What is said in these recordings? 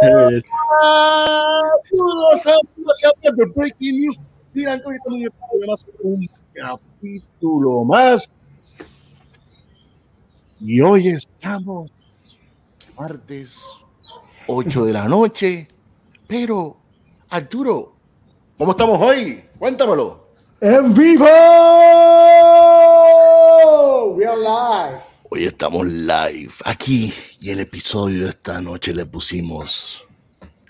there it is. de Breaking News. Mira, además un capítulo más. Y hoy estamos martes 8 de la noche. Pero, Arturo, ¿cómo estamos hoy? Cuéntamelo. ¡En vivo! We are live. Hoy estamos live aquí y el episodio de esta noche le pusimos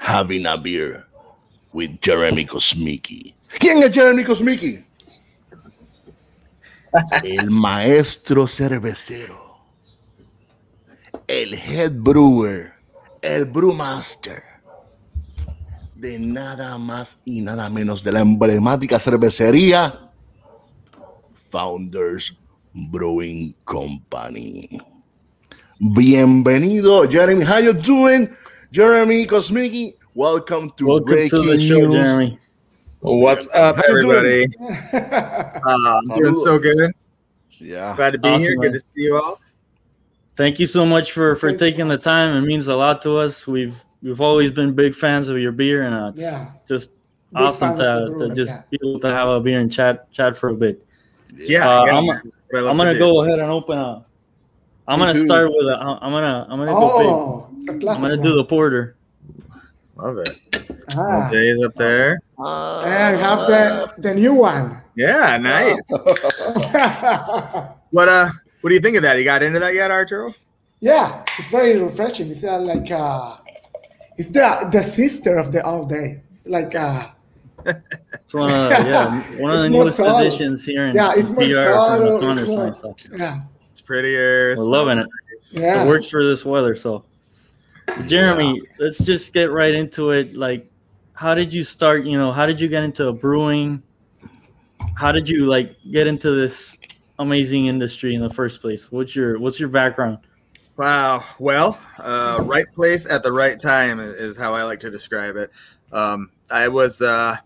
Having a Beer with Jeremy Kosmicki. ¿Quién es Jeremy Kosmicki? El maestro cervecero, el head brewer, el brewmaster de nada más y nada menos de la emblemática cervecería Founders Brewing Company. Bienvenido, Jeremy. How you doing, Jeremy Kosmicki? Welcome to Welcome Breaking to the show, News. Jeremy. What's up, How you doing? everybody? Uh, I'm doing so good. Yeah. Glad to be Awesome, here. man. Good to see you all. Thank you so much for for taking the time. It means a lot to us. We've we've always been big fans of your beer, and uh, it's Yeah. just Big awesome fan of the to, to just yeah. be able to have a beer and chat chat for a bit. Yeah, Uh, yeah, I'm- man. I love I'm gonna do. go ahead and open up. I'm Me gonna too. start with a. I'm gonna I'm gonna go big. Oh, it's a I'm gonna do the porter. Love it. Ah, Jay's up there. and have the, the new one. Yeah, nice. what uh, what do you think of that? You got into that yet, Arturo? yeah, it's very refreshing. It's uh, like uh, it's the the sister of the all day. It's like uh, It's one of the, yeah one of the newest subtle. additions here in Yeah, it's more PR from the subtle, Founders it's more- Line, so yeah, It's prettier. we're loving it. yeah. It works for this weather. So, Jeremy, let's just get right into it. Like, how did you start? You know, how did you get into brewing? How did you like get into this amazing industry in the first place? What's your What's your background? Wow. Well, uh, right place at the right time is- is how I like to describe it. Um, I was uh,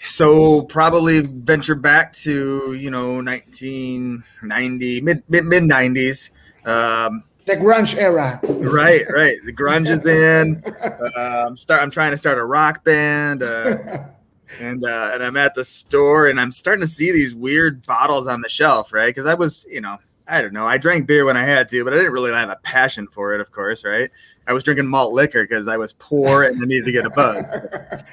so probably venture back to you know 1990 mid mid mid 90s. Um, The grunge era. right, right. The grunge is in. Uh, I'm start. I'm trying to start a rock band. Uh, and uh, and I'm at the store and I'm starting to see these weird bottles on the shelf, right? Because I was, you know, I don't know, I drank beer when I had to, but I didn't really have a passion for it, of course, right? I was drinking malt liquor because I was poor and I needed to get a buzz.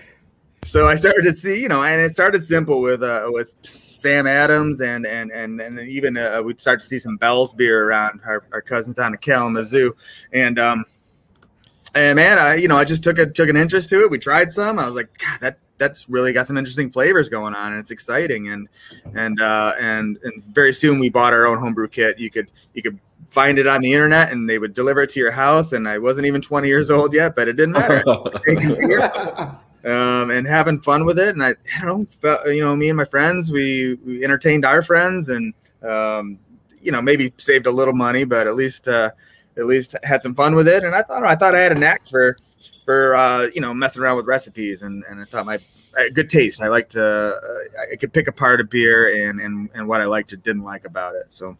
So I started to see, you know, and it started simple with uh, with Sam Adams and and and and even uh, we'd start to see some Bell's beer around our, our cousins down in Kalamazoo, and um, and man, I you know I just took a took an interest to it. We tried some. I was like, God, that that's really got some interesting flavors going on, and it's exciting. And and uh, and and very soon we bought our own homebrew kit. You could you could find it on the internet, and they would deliver it to your house. And I wasn't even 20 years old yet, but it didn't matter. um, and having fun with it. And I, I don't know, you know, me and my friends, we, we entertained our friends and, um, you know, maybe saved a little money, but at least, uh, at least had some fun with it. And I thought, I thought I had a knack for, for, uh, you know, messing around with recipes and, and I thought my good taste. I liked to, uh, I could pick apart a beer and, and, and what I liked or didn't like about it. So,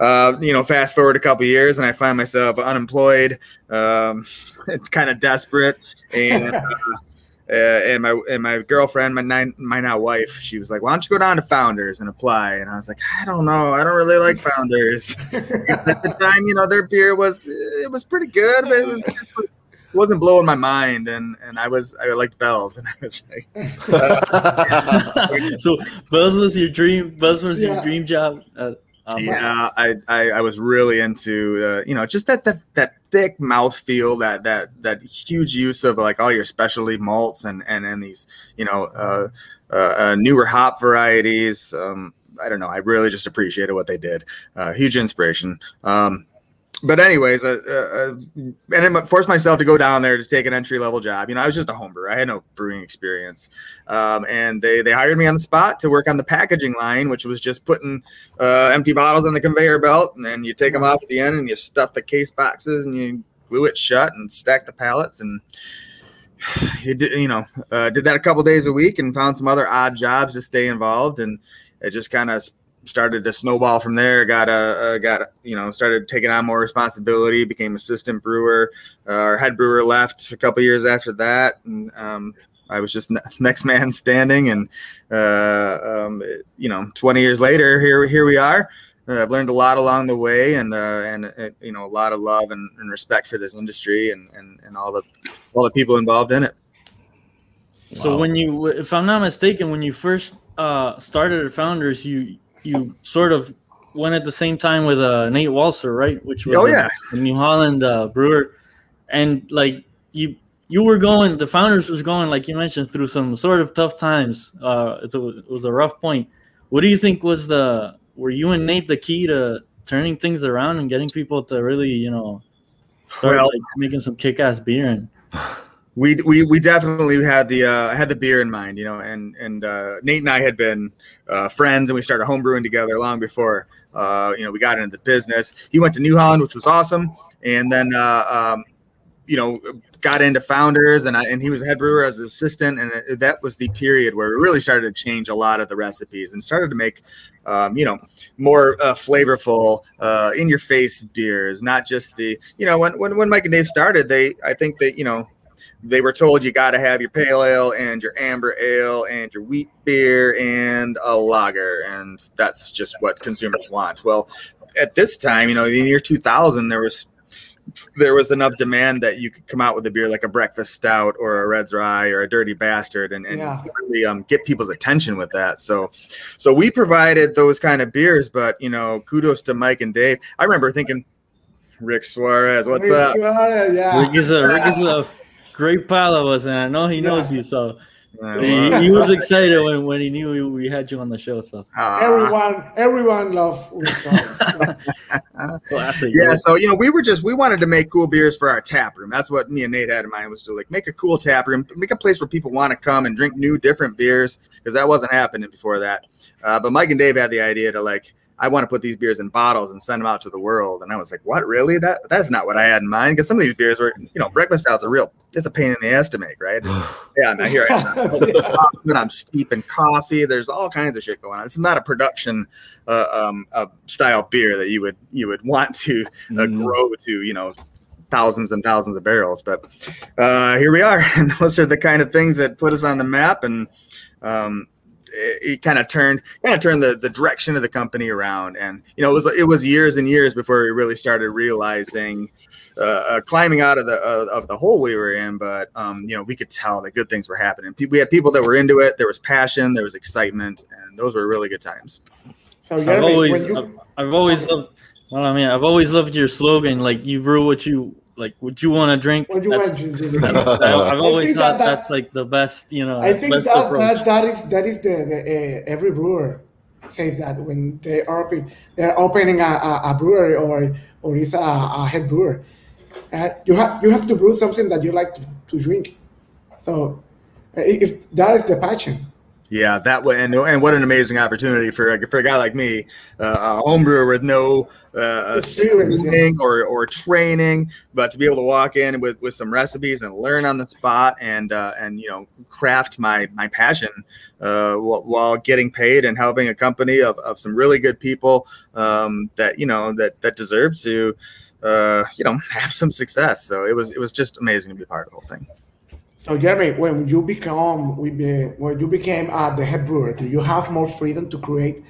uh, you know, fast forward a couple years and I find myself unemployed. Um, it's kind of desperate and, uh, uh, and my and my girlfriend, my nine, my now wife, she was like, "Why don't you go down to Founders and apply?" And I was like, "I don't know, I don't really like Founders." At the time, you know, their beer was it was pretty good, but it was like, wasn't blowing my mind, and and I was I liked Bell's, and I was like, so, Buzz was your dream. Buzz was your dream job. Uh, awesome. yeah, I, I I was really into uh, you know just that that that thick mouth feel, that that that huge use of like all your specialty malts and and and these you know uh, uh, uh, newer hop varieties. Um, I don't know. I really just appreciated what they did. Uh, huge inspiration. Um, but anyways, uh, uh, and I forced myself to go down there to take an entry level job. You know, I was just a home brewer. I had no brewing experience, um, and they they hired me on the spot to work on the packaging line, which was just putting uh, empty bottles on the conveyor belt, and then you take them off at the end, and you stuff the case boxes, and you glue it shut, and stack the pallets, and you did you know uh, did that a couple days a week, and found some other odd jobs to stay involved, and it just kind of started to snowball from there. Got a uh, got you know started taking on more responsibility. Became assistant brewer. Uh, our head brewer left a couple years after that, and um, I was just next man standing. And uh, um, you know, 20 years later, here here we are. Uh, I've learned a lot along the way, and uh, and uh, you know a lot of love and, and respect for this industry and, and and all the all the people involved in it. So Wow. when you, if I'm not mistaken, when you first uh, started at Founders, you you sort of went at the same time with uh, Nate Walser, right? Which was Oh, a- yeah. a New Holland uh, brewer, and like you you were going, the Founders was going like you mentioned through some sort of tough times. Uh, it's a, it was a rough point. What do you think was the were you and Nate the key to turning things around and getting people to really you know start Well- like making some kick ass beer and we we we definitely had the uh, had the beer in mind, you know, and and uh, Nate and I had been uh, friends, and we started homebrewing together long before uh, you know we got into the business. He went to New Holland, which was awesome, and then uh, um, you know got into Founders, and I, and he was a head brewer as an assistant, and it, that was the period where we really started to change a lot of the recipes and started to make um, you know more uh, flavorful, uh, in your face beers, not just the you know when when when Mike and Dave started, they I think that you know they were told you got to have your pale ale and your amber ale and your wheat beer and a lager and that's just what consumers want well at this time you know in the year 2000 there was there was enough demand that you could come out with a beer like a breakfast stout or a red's rye or a dirty bastard and, and Yeah. really um, get people's attention with that so so we provided those kind of beers but you know kudos to mike and dave i remember thinking rick suarez what's up Yeah. Rick is a Rick is a great pal of us, and I know he knows Yeah. you. So he, he was excited when, when he knew we, we had you on the show. So uh, Everyone, everyone loves Rick Suarez. classic. Yeah, so you know, we were just we wanted to make cool beers for our tap room. That's what me and Nate had in mind was to like make a cool tap room, make a place where people want to come and drink new, different beers because that wasn't happening before that. Uh, but Mike and Dave had the idea to like, I want to put these beers in bottles and send them out to the world. And I was like, what, really? That that's not what I had in mind because some of these beers were, you know, breakfast stouts are real. It's a pain in the ass to make, right? It's, yeah, now here I am. I'm steeping coffee. There's all kinds of shit going on. It's not a production uh, um, uh, style beer that you would you would want to uh, Mm. grow to you know thousands and thousands of barrels. But uh, here we are, and those are the kind of things that put us on the map, and um, it, it kind of turned kind of turned the, the direction of the company around. And you know, it was it was years and years before we really started realizing. Uh, uh, climbing out of the uh, of the hole we were in, but um, you know we could tell that good things were happening. We had people that were into it. There was passion, there was excitement, and those were really good times. So I've always you, I've, I've always loved. Well, I mean, I've always loved your slogan. Like you brew what you like, would you want to drink. when you That's, went to that's, the, I've always thought that- that- that's like the best. You know, I think that, that that is that is the, the uh, every brewer says that when they are open, they're opening a, a, a brewery or or is a, a head brewer, uh, you have you have to brew something that you like to, to drink. So uh, if that is the passion, Yeah, that way, and, and what an amazing opportunity for a, for a guy like me, uh, a home brewer with no uh, schooling or, or training, but to be able to walk in with, with some recipes and learn on the spot and uh, and you know craft my my passion uh, while, while getting paid and helping a company of, of some really good people um, that you know that that deserve to uh, you know have some success. So it was it was just amazing to be part of the whole thing. So Jeremy, when you become when you became uh, the head brewer, do you have more freedom to create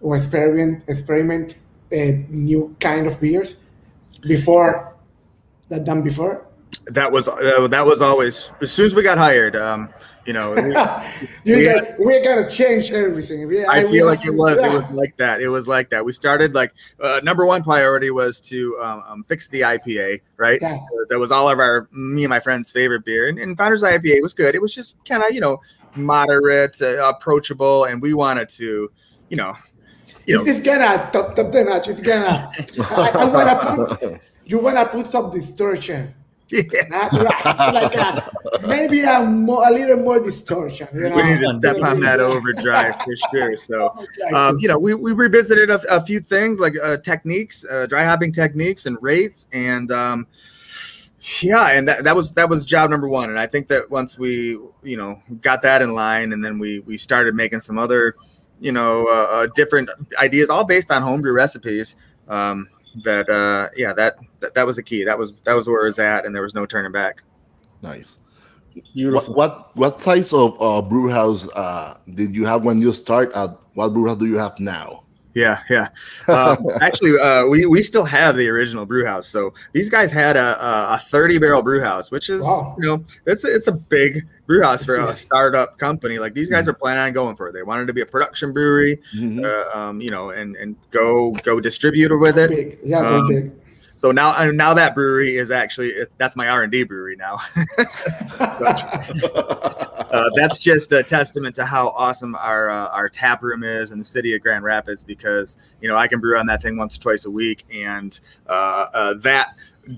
or experiment experiment new kind of beers before that done before? That was uh, that was always as soon as we got hired. Um, you know, we- We guys, we're gonna change everything. We- I feel like it was. It was like that. It was like that. We started like uh, number one priority was to um, um, fix the IPA, right? Yeah. That was all of our me and my friends' favorite beer, and, and Founders IPA was good. It was just kind of you know moderate, uh, approachable, and we wanted to, you know, you know, This is gonna top top the notch. It's gonna. I, I wanna put. You wanna put some distortion. yeah, That's right. like a, maybe a, more, a little more distortion. You know? we need to step on that overdrive for sure. So. Um, you know, we, we revisited a, a few things like uh, techniques, uh, dry hopping techniques, and rates, and um, yeah, and that, that was that was job number one. And I think that once we you know got that in line, and then we we started making some other you know, uh, uh, different ideas, all based on homebrew recipes. Um, that uh, yeah, that, that that was the key. That was that was where it was at, and there was no turning back. Nice. What Beautiful. what what size of uh, brew house uh, did you have when you start? At what brew house do you have now? Yeah, yeah. Uh, actually, uh, we we still have the original brew house. So these guys had a a, a thirty barrel brew house, which is Wow. you know it's a- it's a big brew house for a startup company. Like these guys are planning on going for it. They wanted to be a production brewery, Mhm. uh, um, you know, and and go go distributor with it. Big. Yeah, Um, big. So now now that brewery is actually that's my R and D brewery now. uh, that's just a testament to how awesome our uh, our tap room is in the city of Grand Rapids because you know I can brew on that thing once or twice a week and uh, uh, that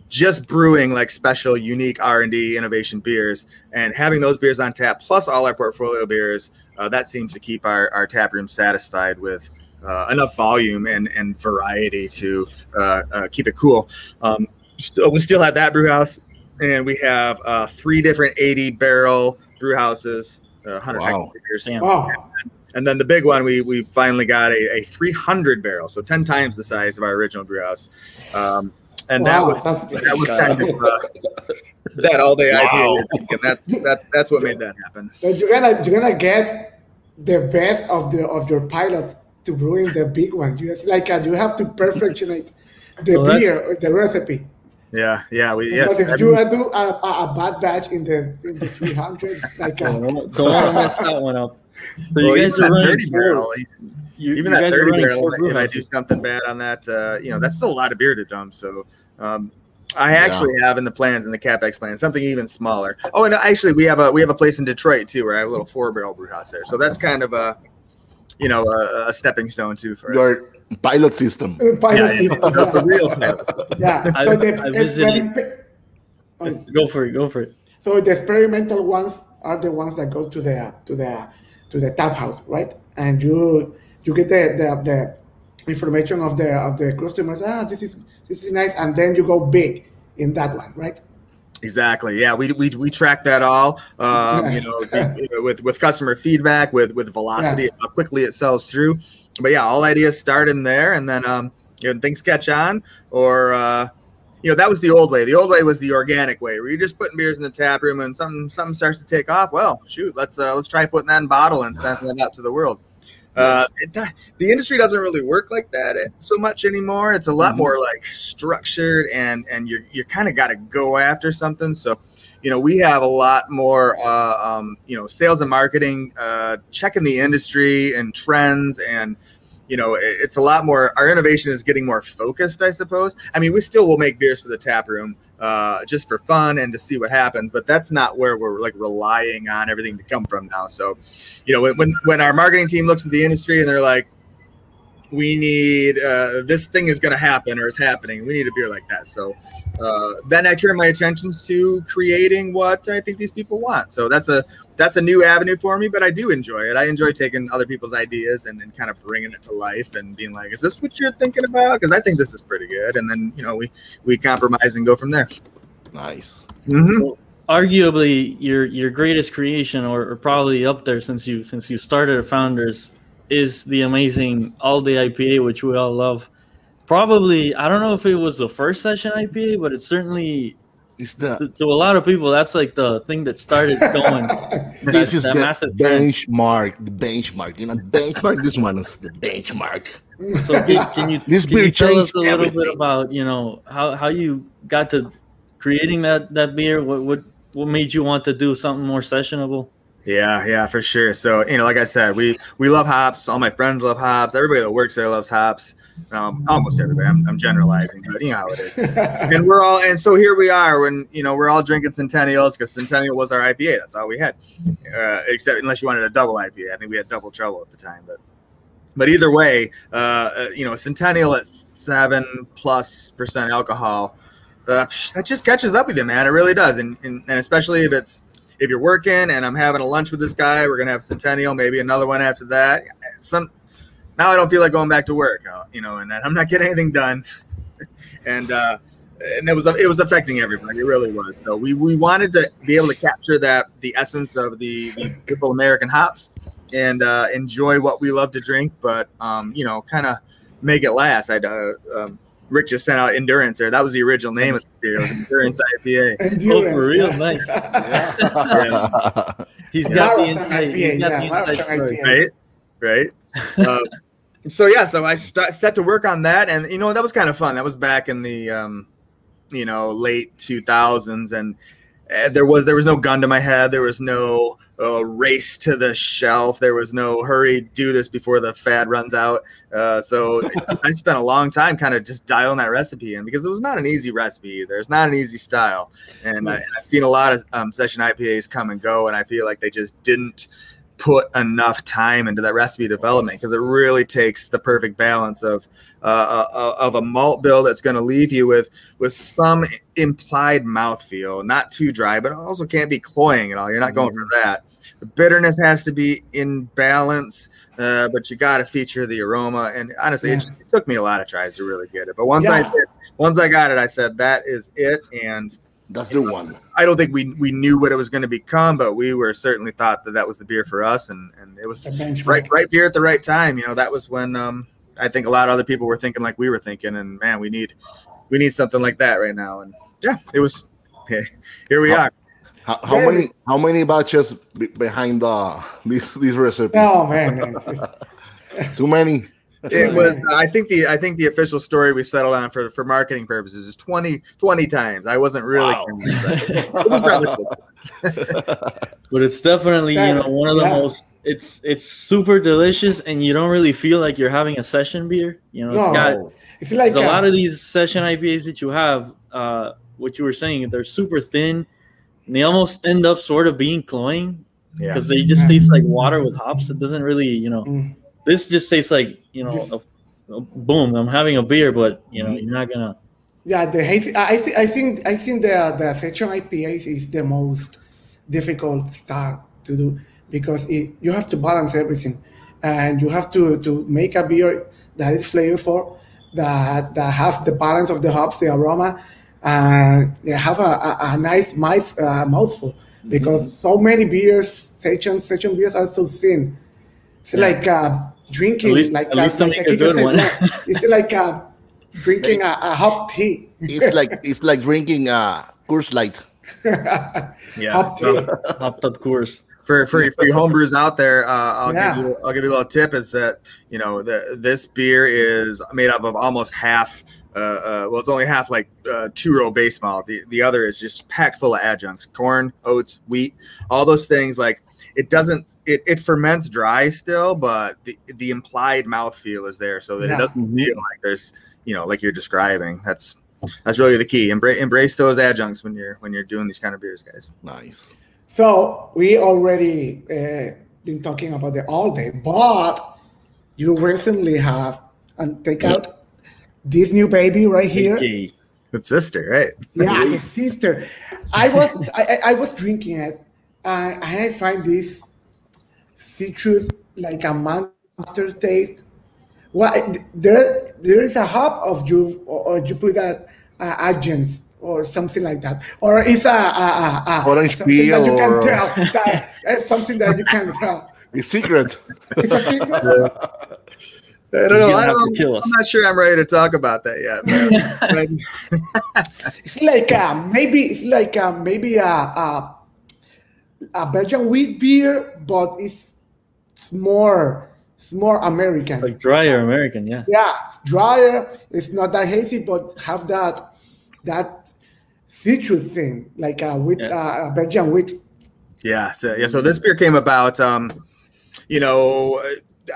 just brewing like special unique R&D innovation beers and having those beers on tap plus all our portfolio beers uh, that seems to keep our, our tap room satisfied with uh, enough volume and, and variety to uh, uh, keep it cool um, still, we still have that brew house and we have uh, three different 80 barrel brew houses, uh, 100 Wow. hectoliters. Damn. Wow. And then the big one, we we finally got a, a 300 barrel, so 10 times the size of our original brew house. Um, and that was that was kind of uh, that all day IPA, and that's that that's what made that happen. So you're gonna you're gonna get the best of the of your pilot to brewing the big one. You just like uh, you have to perfectionate the So beer or the recipe. Yeah, yeah, we yes. Because if you uh, do a, a, a bad batch in the in the 300s, like uh, Don't, don't want to mess that one up. So well, you guys even are that running 30 barrel, you, even you that 30 barrel, four if I do something bad on that, uh, you know, that's still a lot of beer to dump. So, um, I actually have in the plans in the capex plan something even smaller. Oh, and actually, we have a we have a place in Detroit too, where I have a little four barrel brew house there. So that's kind of a, you know, a, a stepping stone too for. Your pilot system. uh, pilot Yeah, yeah, the real pilot. Yeah, I- so the I visited- experim- oh, Go for it. Go for it. so the experimental ones are the ones that go to the to the to the tap house, right? And you you get the the, the information of the of the customers. Ah, this is this is nice, and then you go big in that one, right? Exactly. Yeah, we, we, we track that all. Um, you know, with with customer feedback, with with velocity, how quickly it sells through. But yeah, all ideas start in there, and then um, you know, things catch on, or uh, you know, that was the old way. The old way was the organic way, where you're just putting beers in the tap room, and something something starts to take off. Well, shoot, let's uh, let's try putting that in bottle and sending it out to the world. Uh, it, the industry doesn't really work like that so much anymore. It's a lot Mhm. more like structured, and and you're you kind of got to go after something. So, you know, we have a lot more, uh, um, you know, sales and marketing, uh, checking the industry and trends, and you know, it- it's a lot more. Our innovation is getting more focused, I suppose. I mean, we still will make beers for the tap room. Uh, just for fun and to see what happens, but that's not where we're like relying on everything to come from now. So, you know, when when, our marketing team looks at the industry and they're like, we need uh, this thing is going to happen or is happening. We need a beer like that. So uh, then I turn my attentions to creating what I think these people want. So that's a that's a new avenue for me, but I do enjoy it. I enjoy taking other people's ideas and then kind of bringing it to life and being like, "Is this what you're thinking about?" Because I think this is pretty good. And then you know we we compromise and go from there. Nice. Mm-hmm. Arguably, your your greatest creation, or, or probably up there since you since you started Founders, is the amazing All Day IPA, which we all love. Probably, I don't know if it was the first session IPA, but it's certainly It's the to, to a lot of people that's like the thing that started going. this that- is that the massive trend. benchmark. The benchmark. You know, benchmark. This one is the benchmark. So can, can you This can you tell us changed a little bit about you know how, how you got to creating that that beer? What what what made you want to do something more sessionable? Yeah, yeah, for sure. So you know, like I said, we we love hops. All my friends love hops. Everybody that works there loves hops. Um, almost everybody. I'm, I'm generalizing, but you know how it is. and we're all and so here we are when you know we're all drinking Centennials because Centennial was our IPA. That's all we had, uh, except unless you wanted a double IPA. I think we had double trouble at the time, but but either way, uh, uh, you know, Centennial at seven plus percent alcohol, uh, that just catches up with you, man. It really does, and, and and especially if it's if you're working and I'm having a lunch with this guy, we're gonna have Centennial, maybe another one after that. Some now I don't feel like going back to work, uh, you know, and I'm not getting anything done. and uh, and it was it was affecting everybody. It really was. So we, we wanted to be able to capture that the essence of the, the beautiful American hops and uh, enjoy what we love to drink, but um, you know, kind of make it last. I uh, um, Rick just sent out Endurance there. That was the original name of the beer. It was Endurance IPA. Oh, Endurance, for real, yeah. nice. yeah. He's got the Marathon inside. He's IPA, got yeah, the inside story. IPA. right right? Um, so yeah so i st- set to work on that and you know that was kind of fun. That was back in the um, you know late 2000s and uh, there was there was no gun to my head. There was no uh, race to the shelf. There was no hurry do this before the fad runs out. Uh, so i spent a long time kind of just dialing that recipe in because it was not an easy recipe either. It's not an easy style. And I, i've seen a lot of um, session ipas come and go and i feel like they just didn't put enough time into that recipe development because it really takes the perfect balance of uh, uh, of a malt bill that's going to leave you with with some implied mouthfeel, not too dry, but also can't be cloying at all. You're not going for that. The bitterness has to be in balance, uh, but you got to feature the aroma. And honestly, it, Yeah. it took me a lot of tries to really get it. But once I did, once I got it, I said that is it. And That's the one. I don't think we we knew what it was going to become, but we were certainly thought that that was the beer for us, and and it was right right beer at the right time. You know, that was when um, I think a lot of other people were thinking like we were thinking, and man, we need we need something like that right now. And yeah, it was. Here we How- are. How, how Very- many how many batches behind uh, these this recipe? Oh man, man. Too many. It was. I think the I think the official story we settled on for for marketing purposes is 20, 20 times. I wasn't really. Wow. convinced. It was probably close. But it's definitely you know one of the yeah. most. It's it's super delicious, and you don't really feel like you're having a session beer. You know, it's No. got It's like There's a uh, lot of these session IPAs that you have, uh, what you were saying, they're super thin. And they almost end up sort of being cloying Yeah. because they just taste like water with hops. It doesn't really, you know, Mm. This just tastes like, you know, Just- a, a boom, I'm having a beer, but, you know, Mhm. you're not to. Yeah, the hazy. I think I think I think the the section IPAs is the most difficult style to do because it, you have to balance everything, and you have to to make a beer that is flavorful, that that have the balance of the hops, the aroma, and they have a, a, a nice mouth uh, mouthful because so many beers, section section beers are so thin. It's Yeah. like uh, drinking, At least- like at least to make a good said, one. yeah, it's like uh, drinking a, a hot tea. It's like it's like drinking uh Coors Light. Yeah. Hop So- tea. Hopped up Coors. for for, for you homebrews out there, uh, I'll Yeah. give you I'll give you a little tip is that you know the this beer is made up of almost half. Uh, uh, well, it's only half like uh, two row base malt. The the other is just packed full of adjuncts: corn, oats, wheat, all those things. Like it doesn't it, it ferments dry still, but the the implied mouthfeel is there, so that Yeah. it doesn't feel like there's you know like you're describing. That's that's really the key. Embrace embrace those adjuncts when you're when you're doing these kind of beers, guys. Nice. So we already uh, been talking about the all day, but you recently have and take out this new baby right here. Okay. It's sister, right? Yeah, the sister. I was I, I- I was drinking it, and I find this citrus like a man aftertaste. Well, there there is a hop of you, or, or you put that uh, agents or something like that, or it's a, a, a, a Orange something that peel you can or- tell. That, it's something that you can tell. The secret. It's a secret. I don't know. I don't know. I am not sure I'm ready to talk about that yet. man. But- It's like uh, maybe it's like uh, maybe a, a a Belgian wheat beer, but it's, it's more it's more American. It's like drier American, yeah. yeah, it's drier. It's not that hazy, but have that that citrus thing, like a wheat, Yeah. uh, a Belgian wheat. yeah. So yeah. So this beer came about. Um, you know,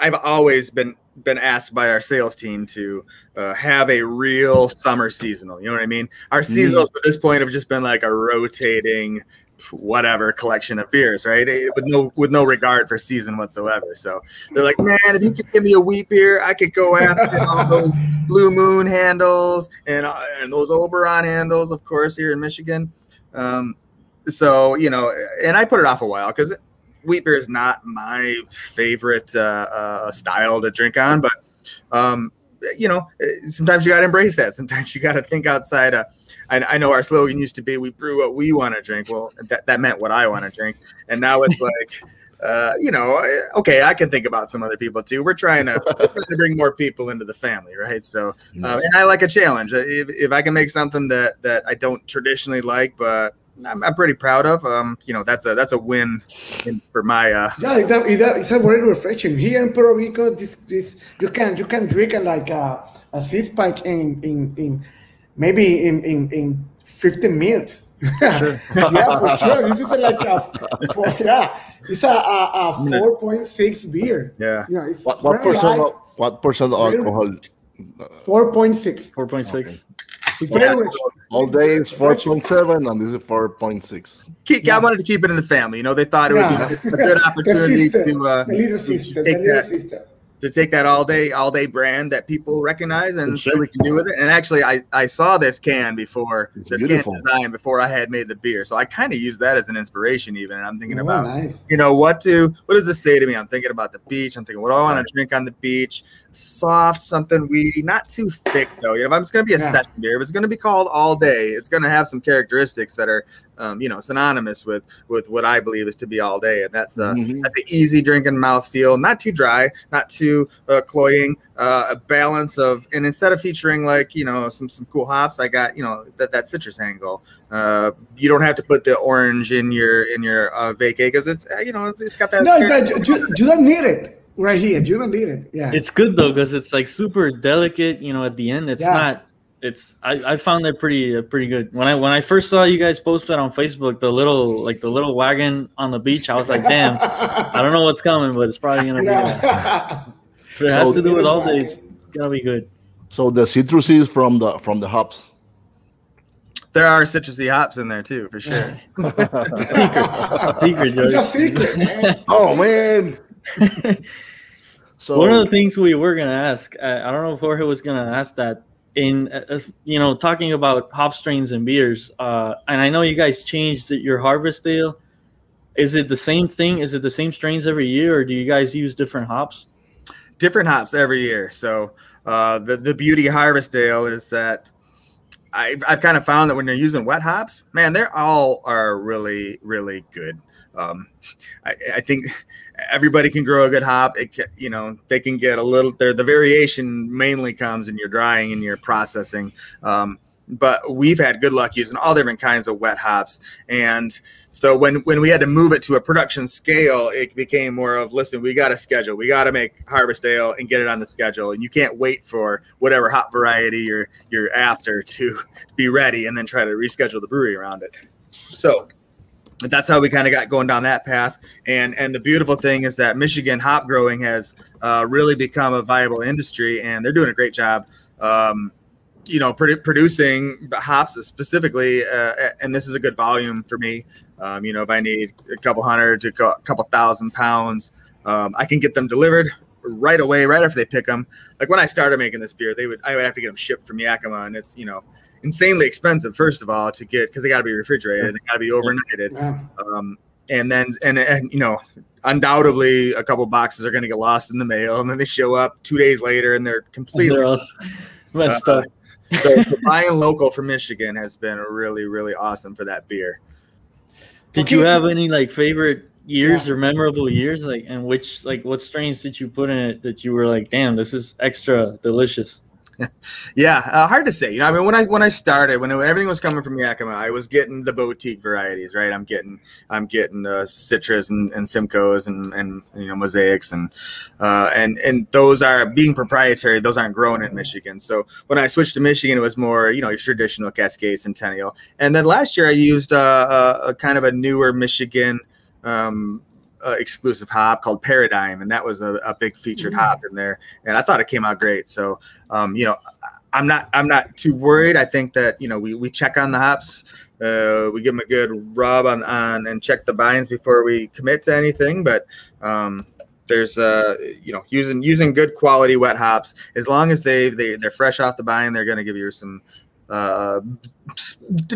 I've always been been asked by our sales team to uh, have a real summer seasonal. You know what I mean? Our seasonals at this point have just been like a rotating whatever collection of beers, right? With no with no regard for season whatsoever. So they're like, man, if you could give me a wheat beer, I could go after all those Blue Moon handles and uh, and those Oberon handles, of course, here in Michigan. Um, so you know, and I put it off a while because wheat beer is not my favorite uh, uh, style to drink on, but um, you know, sometimes you got to embrace that. Sometimes you got to think outside. Uh, I, I know our slogan used to be, "We brew what we want to drink." Well, that that meant what I want to drink, and now it's like. Uh, you know, uh, okay, I can think about some other people too. We're trying to, to bring more people into the family, right? So, uh, and I like a challenge. If, if I can make something that that I don't traditionally like, but I'm, I'm pretty proud of, um, you know, that's a that's a win in, for my. Uh, Yeah, it's, a, it's, a, it's a very refreshing. Here in Puerto Rico, this this you can you can drink a, like a, a six pack in, in in maybe in in, in 15 minutes. yeah, for sure. This is like a four, yeah, it's a, a, a 4.6 beer. yeah, You know, it's What, what percent? light, Of, what percent of alcohol? 4.6. Four point six. It's Yeah, very so rich. All day is four point seven, and this is four point six. keep, I wanted to keep it in the family. You know, they thought it Yeah. would be a good The opportunity sister, to uh, the little to sister, the take little that sister. To take that all day all day brand that people recognize and see what we can do with it. And actually, I I saw this can before It's this beautiful. can design before I had made the beer, so I kind of used that as an inspiration. Even and I'm thinking Oh, about nice. you know what to what does this say to me i'm thinking about the beach i'm thinking what do i want to drink on the beach soft something weedy not too thick though you know if i'm just going to be a Yeah. session beer if it's going to be called all day it's going to have some characteristics that are um, you know synonymous with with what i believe is to be all day and that's uh Mhm. that's an easy drinking mouthfeel not too dry not too uh, cloying uh, a balance of and instead of featuring like you know some some cool hops i got you know that that citrus angle uh, you don't have to put the orange in your in your uh, vacay because it's uh, you know it's, it's got that No, that, you, you don't need it right here. You don't need it. Yeah. It's good though because it's like super delicate. You know, at the end, it's Yeah. not. It's I, I found that pretty uh, pretty good. When I when I first saw you guys post that on Facebook, the little like the little wagon on the beach, I was like, damn, I don't know what's coming, but it's probably gonna be. Good. yeah. If it has So- to do with all day, it's gonna be good. So the citrus is from the from the hops. there are citrusy hops in there too for sure Secret, It's a secret, man. oh man. So One of the things we were gonna ask, uh, I don't know if Jorge was gonna ask that. In uh, uh, you know, talking about hop strains and beers, uh, and I know you guys changed your harvest ale. Is it the same thing? Is it the same strains every year, or do you guys use different hops? different hops every year so uh, the, the beauty harvest ale is that I've, I've kind of found that when you're using wet hops man they're all are really really good um, I, I think everybody can grow a good hop. It, ca- you know they can get a little there the variation mainly comes in your drying and your processing. Um, but we've had good luck using all different kinds of wet hops. And so when when we had to move it to a production scale it became more of listen we got a schedule. We got to make harvest ale and get it on the schedule. And you can't wait for whatever hop variety you're you're after to be ready and then try to reschedule the brewery around it. So that's how we kind of got going down that path. And and the beautiful thing is that michigan hop growing has uh, really become a viable industry and they're doing a great job um, you know produ- producing hops specifically uh, and this is a good volume for me. Um, you know if i need a couple hundred to a couple thousand pounds um, i can get them delivered right away right after they pick them like when i started making this beer they would i would have to get them shipped from yakima and it's you know insanely expensive first of all to get because they got to be refrigerated they got to be overnighted Yeah. um, and then and and you know undoubtedly a couple boxes are going to get lost in the mail and then they show up two days later and they're completely They're messed Uh, up. so so buying local from Michigan has been really, really awesome for that beer. Did you have any like favorite years or memorable years? Like, and which like what strains did you put in it that you were like, damn, this is extra delicious? Yeah, uh, hard to say. You know, I mean, when I when I started, when everything was coming from Yakima, I was getting the boutique varieties, right? I'm getting I'm getting uh, Citras and, and Simcoes and and you know mosaics and uh, and and those are being proprietary. Those aren't grown in Michigan. So when I switched to Michigan, it was more you know your traditional Cascade Centennial. And then last year I used uh, a, a kind of a newer Michigan. Um, uh, exclusive hop called Paradigm, and that was a, a big featured Mhm. hop in there, and I thought it came out great. So, um, you know, I'm not I'm not too worried. I think that you know we, we check on the hops, uh, we give them a good rub on, on and check the bines before we commit to anything. But um, there's uh you know using using good quality wet hops as long as they they they're fresh off the bine, they're going to give you some uh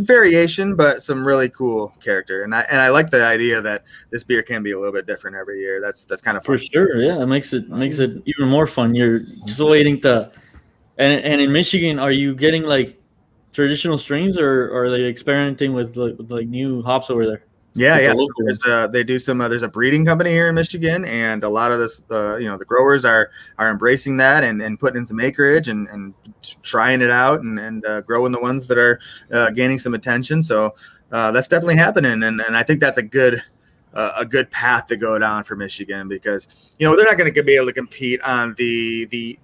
variation but some really cool character and i and i like the idea that this beer can be a little bit different every year that's that's kind of For sure, yeah, it makes it makes it even more fun. You're just waiting to And and in Michigan, are you getting like traditional strains, or, or are they experimenting with like, with, like new hops over there? Yeah, yeah. So there's a, they do some. Uh, there's a breeding company here in Michigan, and a lot of this, uh, you know, the growers are are embracing that and, and putting in some acreage and, and trying it out and and uh, growing the ones that are uh, gaining some attention. So uh, that's definitely happening, and and I think that's a good. Uh, a good path to go down for Michigan because you know they're not going to be able to compete on the the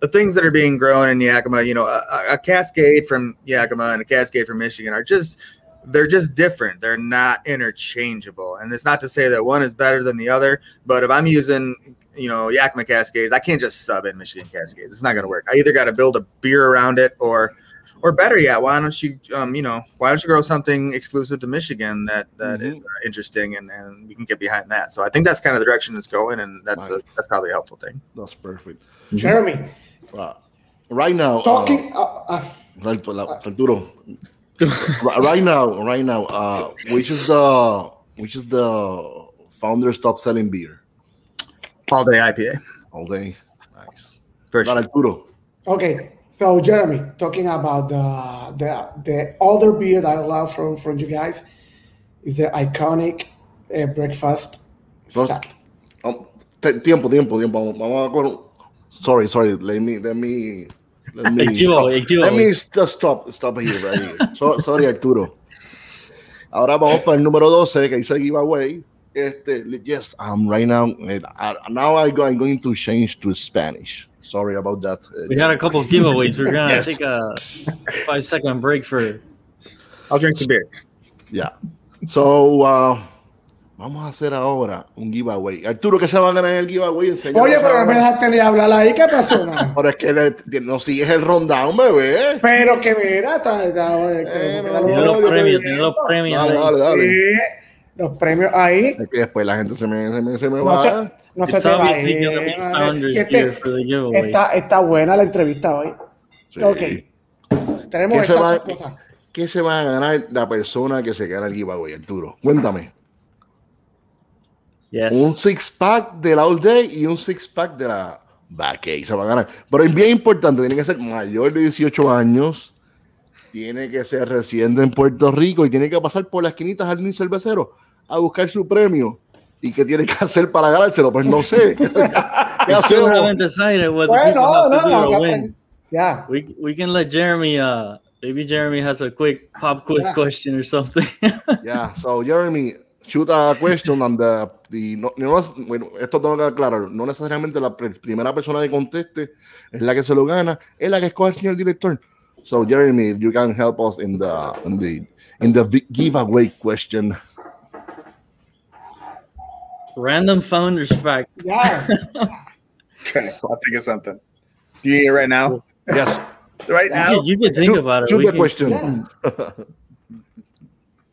the things that are being grown in Yakima. You know, a, a Cascade from Yakima and a Cascade from Michigan are just they're just different. They're not interchangeable. And it's not to say that one is better than the other, but if I'm using, you know, Yakima Cascades, I can't just sub in Michigan Cascades. It's not going to work. I either got to build a beer around it or or better yet, why don't you um, you know, why don't you grow something exclusive to Michigan that that Mhm. is uh, interesting and and we can get behind that. So I think that's kind of the direction it's going and that's a, that's probably a helpful thing. That's perfect. Jeremy, Uh, right now, uh, talking. Uh, uh, Right, la- Arturo. Ri- right now, right now, uh, which is the which is the founder's top selling beer All day IPA. all day? Nice. For Got sure. Arturo. okay, so Jeremy, talking about the the the other beer that I love from from you guys is the iconic uh, breakfast Dos- stout. Um, te- tiempo, tiempo, tiempo. Vamos, vamos a con- Sorry, sorry. Let me, let me, let me. A giveaway, a Let me just stop, stop here, right here. So, sorry, Arturo. Ahora vamos para el número 12 que dice giveaway. Este, yes, um, right now, I- now I go, I'm going to change to Spanish. Sorry about that. Uh, We had a couple of giveaways. We're gonna Yes. take a five second break for. I'll drink some beer. Yeah. So, uh, vamos a hacer ahora un giveaway. Arturo, ¿qué se va a ganar en el giveaway? Oye, pero no me dejaste ni hablar ahí. ¿Qué pasó? man? Pero es que le- no sigues el rundown, bebé. Pero que mira, está, está- Eh, no, Tiene no, los premios, tiene los premios. Dale, ahí. dale, dale. Sí, los premios ahí. Es que después la gente se me, se me, se me No va. se, no se It's te va a ir. este- está, está buena la entrevista hoy. Sí. Ok. Tenemos ¿Qué se, estas cosas. ¿Qué se va a ganar la persona que se gana el giveaway, Arturo? Cuéntame. Yes. Un six pack de la All Day y un six pack de la Back Eight se va a ganar. Pero es bien importante, tiene que ser mayor de 18 años, tiene que ser residente en Puerto Rico y tiene que pasar por las esquinitas al Jardín Cervecero a buscar su premio. ¿Y qué tiene que hacer para ganárselo? Pues no sé. The Bueno, no. Ya. We we can let Jeremy. Uh, maybe Jeremy has a quick pop quiz Yeah. question or something. Yeah, so Jeremy, shoot a question and the, the- no, no bueno, esto tengo que aclarar, no necesariamente la pr- primera persona que conteste es la que se lo gana, es la que escoge el señor director. So Jeremy, if you can help us in the in the in the giveaway question. Random founders fact. Ya. Okay, I'll think of something. Do you need it right now? Yes, Right You now? can, you can think shoot, about it. shoot We the can, question. Yeah.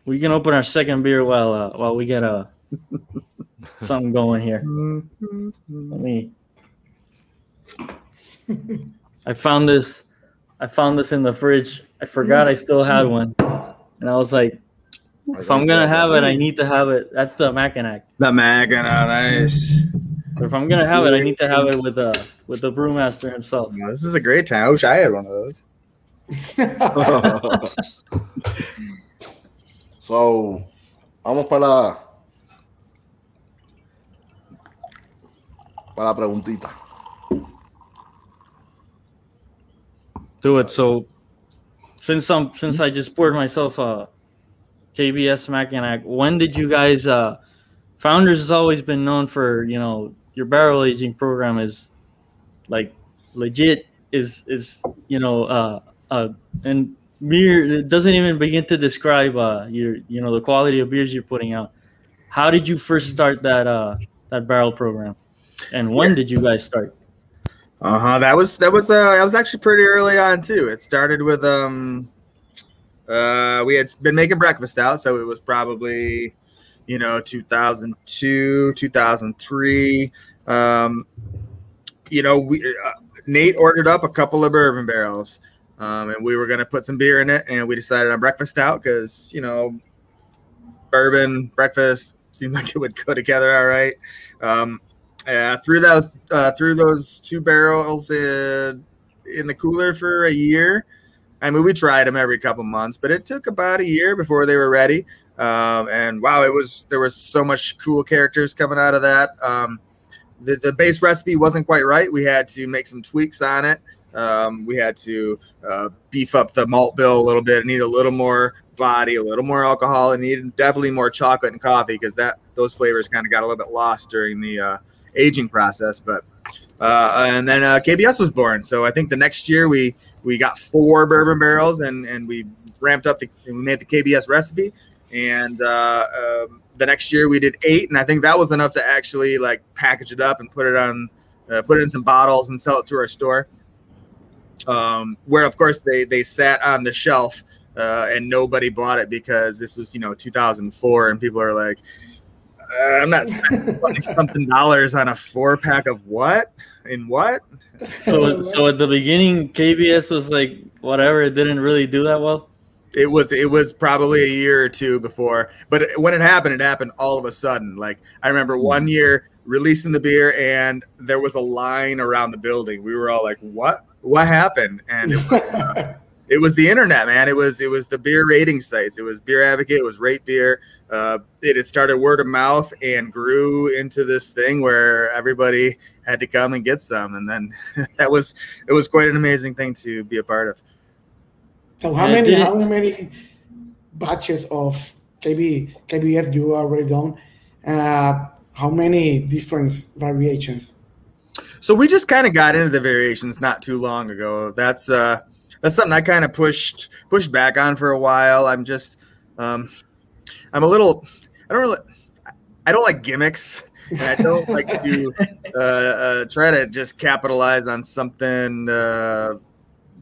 we can open our second beer while uh, while we get uh, something going here. Let me. I found this. I found this in the fridge. I forgot I still had one, and I was like, if I'm gonna have it, I need to have it. That's the Mackinac. The Mackinac, nice. If I'm gonna have it, I need to have it with uh with the brewmaster himself. Well, this is a great time. I wish I had one of those. so, vamos para la, para la preguntita. Do it. So, since since I just poured myself a KBS Mac, Mackinac, when did you guys? uh Founders has always been known for you know your barrel aging program is like legit is is you know uh uh and beer it doesn't even begin to describe uh your you know the quality of beers you're putting out. How did you first start that uh that barrel program, and when did you guys start? Uh huh. That was that was uh that was actually pretty early on too. It started with um uh we had been making breakfast stout, so it was probably you know 2002 2003 um you know we uh, nate ordered up a couple of bourbon barrels um, and we were going to put some beer in it and we decided on breakfast stout because you know bourbon breakfast seemed like it would go together all right um, uh, through those uh, through those two barrels in in the cooler for a year. I mean, we tried them every couple months, but it took about a year before they were ready. Um, and wow, it was there was so much cool characters coming out of that. Um, the, the base recipe wasn't quite right. We had to make some tweaks on it. Um, we had to uh, beef up the malt bill a little bit. It needed a little more body, a little more alcohol, and needed definitely more chocolate and coffee because that those flavors kind of got a little bit lost during the uh, aging process. But uh, and then uh, KBS was born. So I think the next year we we got four bourbon barrels and and we ramped up the we made the KBS recipe and uh, um, the next year we did eight, and I think that was enough to actually like package it up and put it on, uh, put it in some bottles and sell it to our store. Um, where of course they they sat on the shelf uh, and nobody bought it because this was you know 2004, and people are like, uh, I'm not spending something dollars on a four pack of what in what. So so at the beginning, KBS was like whatever. It didn't really do that well. It was it was probably a year or two before, but when it happened, it happened all of a sudden. Like I remember hmm. one year releasing the beer, and there was a line around the building. We were all like, "What? What happened?" And it was, uh, it was the internet, man. It was it was the beer rating sites. It was Beer Advocate. It was Rate Beer. Uh, it had started word of mouth and grew into this thing where everybody had to come and get some, and then that was it was quite an amazing thing to be a part of. So how many how many batches of KB KBS you already done? Uh, how many different variations? So we just kind of got into the variations not too long ago. That's uh that's something I kind of pushed pushed back on for a while. I'm just um I'm a little I don't really I don't like gimmicks. And I don't like to uh, uh, try to just capitalize on something uh,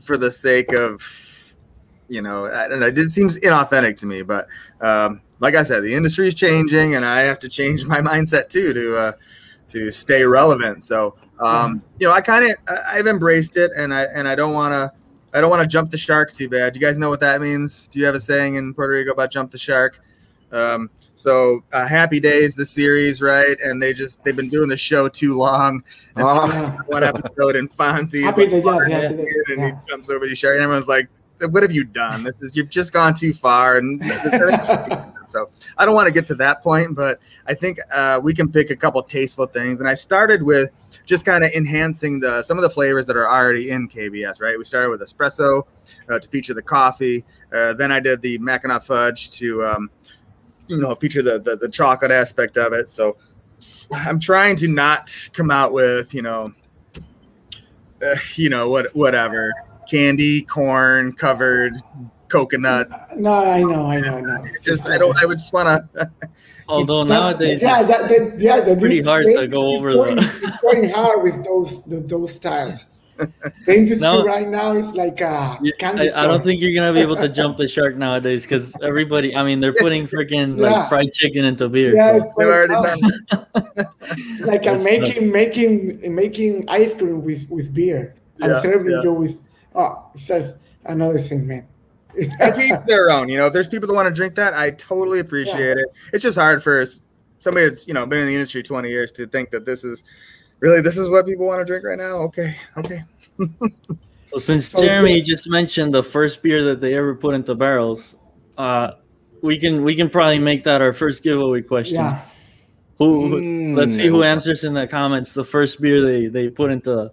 for the sake of you know, and it seems inauthentic to me. But um, like I said, the industry is changing, and I have to change my mindset too to uh, to stay relevant. So um, you know, I kind of I've embraced it, and I and I don't want to I don't want to jump the shark too bad. You guys know what that means? Do you have a saying in Puerto Rico about jump the shark? Um, so uh, Happy Days, the series, right? And they just they've been doing the show too long. And uh, one episode, and Fonzie's like, and he jumps over the shark, and everyone's like, what have you done? This is you've just gone too far, and so I don't want to get to that point, but I think uh, we can pick a couple tasteful things. And I started with just kind of enhancing the some of the flavors that are already in KBS. Right, we started with espresso uh, to feature the coffee. Uh, then I did the Mackinac fudge to um, you know feature the, the the chocolate aspect of it. So I'm trying to not come out with you know uh, you know what whatever candy corn covered coconut. No, I know, I know, I know. Just I don't. I would just want to. Although nowadays, yeah, that, that, yeah, that pretty hard they, to go over. Going, the... going hard with those the, those styles. The industry no, right now is like uh, I, I, don't think you're gonna be able to jump the shark nowadays because everybody. I mean, they're putting freaking yeah. like fried chicken into beer. Yeah, so. they've already done. like I'm making making making ice cream with with beer and yeah, serving yeah. you with Oh, it says another thing, man. keep their own. You know, if there's people that want to drink that, I totally appreciate yeah. it. It's just hard for somebody that's you know been in the industry 20 years to think that this is really this is what people want to drink right now. Okay, okay. so since Jeremy just mentioned the first beer that they ever put into barrels, uh, we can we can probably make that our first giveaway question. Yeah. Who? Mm. Let's see who answers in the comments the first beer they they put into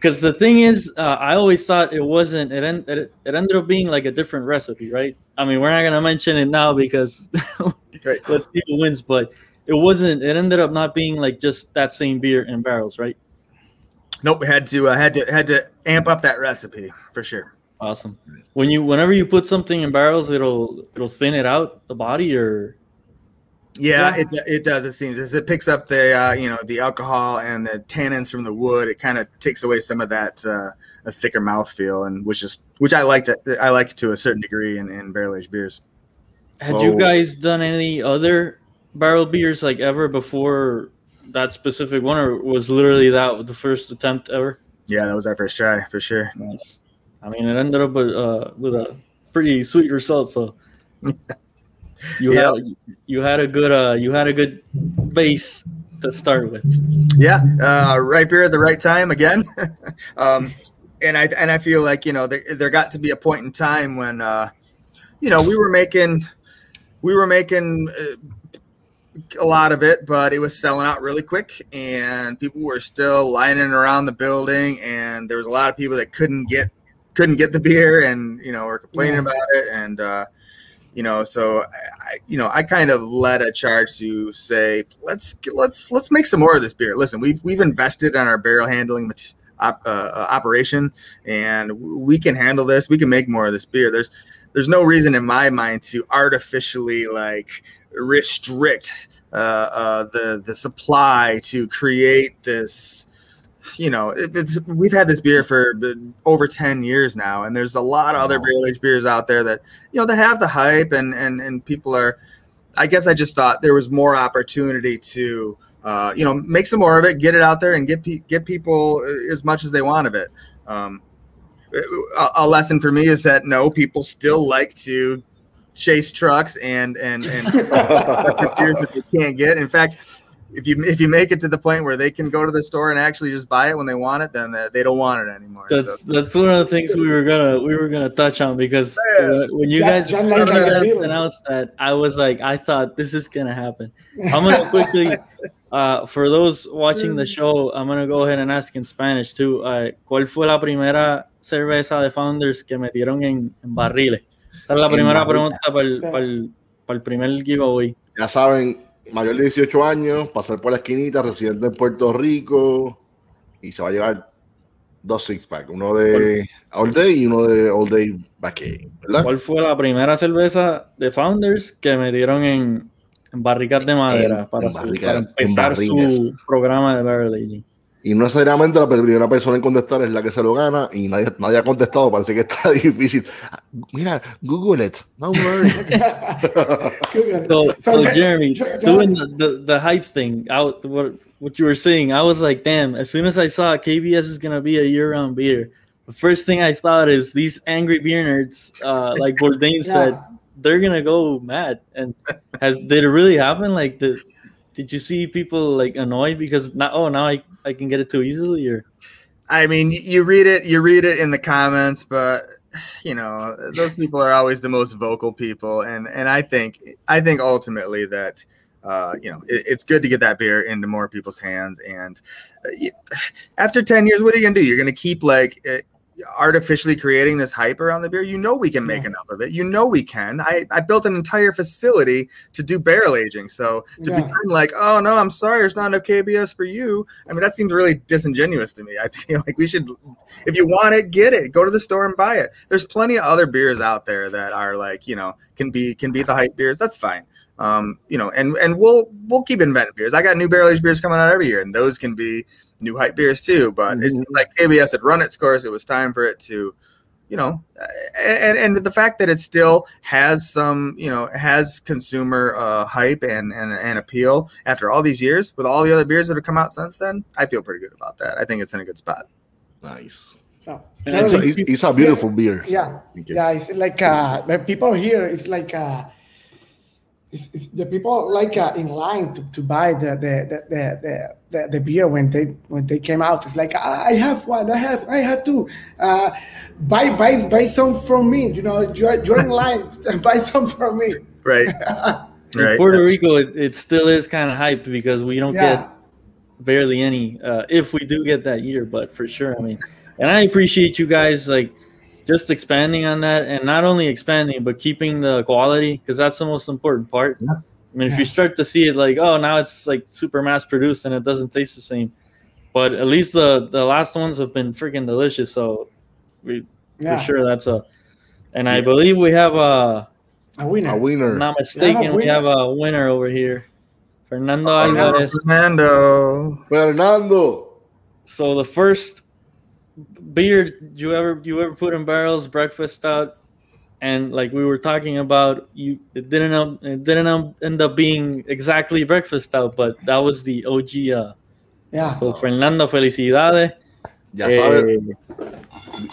because the thing is, uh, I always thought it wasn't. It, en- it it ended up being like a different recipe, right? I mean, we're not gonna mention it now because right. let's see who wins. But it wasn't. It ended up not being like just that same beer in barrels, right? Nope. We had to uh, had to had to amp up that recipe for sure. Awesome. When you whenever you put something in barrels, it'll it'll thin it out the body or yeah, yeah, it it does. It seems as it picks up the uh, you know the alcohol and the tannins from the wood. It kind of takes away some of that uh, a thicker mouthfeel, and which is which I like to I like to a certain degree in, in barrel aged beers. Had so, you guys done any other barrel beers like ever before that specific one, or was literally that the first attempt ever? Yeah, that was our first try for sure. Nice. I mean, it ended up with, uh, with a pretty sweet result. So. you yeah. had you had a good uh you had a good base to start with. Yeah, uh, right beer at the right time again. um, and I and I feel like you know there there got to be a point in time when uh, you know we were making we were making uh, a lot of it, but it was selling out really quick, and people were still lining around the building, and there was a lot of people that couldn't get couldn't get the beer, and you know were complaining Yeah. about it, and uh, you know so I, you know I kind of led a charge to say let's let's let's make some more of this beer. Listen, we've we've invested in our barrel handling op, uh, uh, operation, and we can handle this. We can make more of this beer. There's there's no reason in my mind to artificially like restrict uh, uh, the the supply to create this. You know, it, it's we've had this beer for over ten years now, and there's a lot of other barrel aged beers out there that you know that have the hype, and and and people are. I guess I just thought there was more opportunity to. Uh, you know, make some more of it, get it out there, and get pe- get people as much as they want of it. Um, a, a lesson for me is that no, people still like to chase trucks and and and beers that they can't get. In fact, if you if you make it to the point where they can go to the store and actually just buy it when they want it, then they- they don't want it anymore. So That's that's one of the things we were gonna we were gonna touch on because Yeah. uh, when you guys John when you guys announced that, I was like, I thought this is gonna happen. I'm gonna quickly, uh, for those watching the show, I'm gonna go ahead and ask in Spanish too. Uh, ¿Cuál fue la primera cerveza de Founders que metieron en, en barriles? Esa es la primera pregunta para el, para el, para el primer giveaway. Ya saben, mayor de 18 años, pasar por la esquinita, residente en Puerto Rico, y se va a llevar dos six pack, uno de All Day y uno de All Day Back, ¿verdad? ¿Cuál fue la primera cerveza de Founders que metieron en, en barricas de madera En- para, en su- barrica- para empezar su programa de barrel aging? Y no necesariamente la primera persona en contestar es la que se lo gana y nadie, nadie ha contestado, parece que está difícil. Mira, Google it, no worry. So, So, so Jeremy, Ja- Ja- doing the, the, the hype thing, I, what what you were saying, I was like, damn. As soon as I saw KBS is gonna be a year-round beer, the first thing I thought is these angry beer nerds, uh, like Bourdain said, they're gonna go mad. And has did it really happen? Like, the, did you see people like annoyed because now, oh, now I, I can get it too easily, or I mean, you read it, you read it in the comments, but you know, those people are always the most vocal people, and and I think I think ultimately that uh, you know it, it's good to get that beer into more people's hands. And uh, y- after ten years, what are you gonna do? You're gonna keep like. Artificially creating this hype around the beer you know we can make Yeah. enough of it you know we can i i built an entire facility to do barrel aging so to Yeah. like oh no i'm sorry there's not enough kbs for you i mean that seems really disingenuous to me i feel like we should if you want it, get it. Go to the store and buy it. There's plenty of other beers out there that are like, you know, can be can be the hype beers. That's fine. Um, you know, and and we'll we'll keep inventing beers. I got new barrel aged beers coming out every year, and those can be new hype beers too. But it's Mhm. like KBS had run its course. It was time for it to, you know, and and the fact that it still has some, you know, has consumer uh, hype and, and and appeal after all these years with all the other beers that have come out since then. I feel pretty good about that. I think it's in a good spot. nice. So, It's a, it's, it's a beautiful beer. yeah, yeah, it's like uh, people here. It's like uh, it's, it's the people like uh, in line to, to buy the the, the the the the the beer when they when they came out. It's like "Ah, I have one, I have I have two. Uh, buy buy buy some from me. You know, join, join line and buy some from me. Right. in right. Puerto That's- Rico, it, it still is kind of hyped because we don't Yeah. get barely any uh, if we do get that year but for sure i mean and i appreciate you guys like just expanding on that and not only expanding but keeping the quality because that's the most important part Yeah. i mean if you start to see it like oh now it's like super mass produced and it doesn't taste the same but at least the the last ones have been freaking delicious so we Yeah, for sure that's a and i believe we have a a winner. A winner. I'm not mistaken we winner. have a winner over here fernando Oh, alvarez Fernando. Fernando. So the first beer you ever you ever put in barrels, breakfast stout, and like we were talking about, you it didn't um, it didn't um, end up being exactly breakfast stout, but that was the OG. Uh, Yeah, so Fernando, felicidades. Ya sabes, Eh,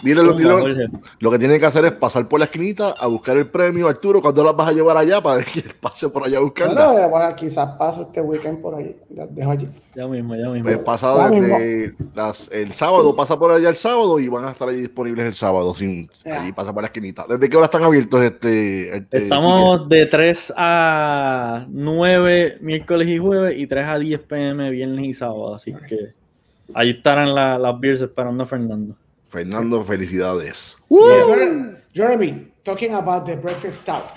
Dile, lo, dile lo- que tiene que hacer es pasar por la esquinita a buscar el premio, Arturo. ¿Cuándo las vas a llevar allá para que él pase por allá a buscarla? Bueno, bueno, quizás paso este weekend por ahí. Las dejo allí. Ya mismo, ya mismo. Pues pasado Ya desde las- el sábado, pasa por allá el sábado y van a estar ahí disponibles el sábado. Sin. Allí pasa por la esquinita. ¿Desde qué hora están abiertos este? este Estamos de 3 a 9 miércoles y jueves y 3 a 10 pm viernes y sábado. Así que ahí estarán la- las beers esperando a Fernando. Fernando, felicidades. Jeremy, Jeremy, talking about the breakfast stout.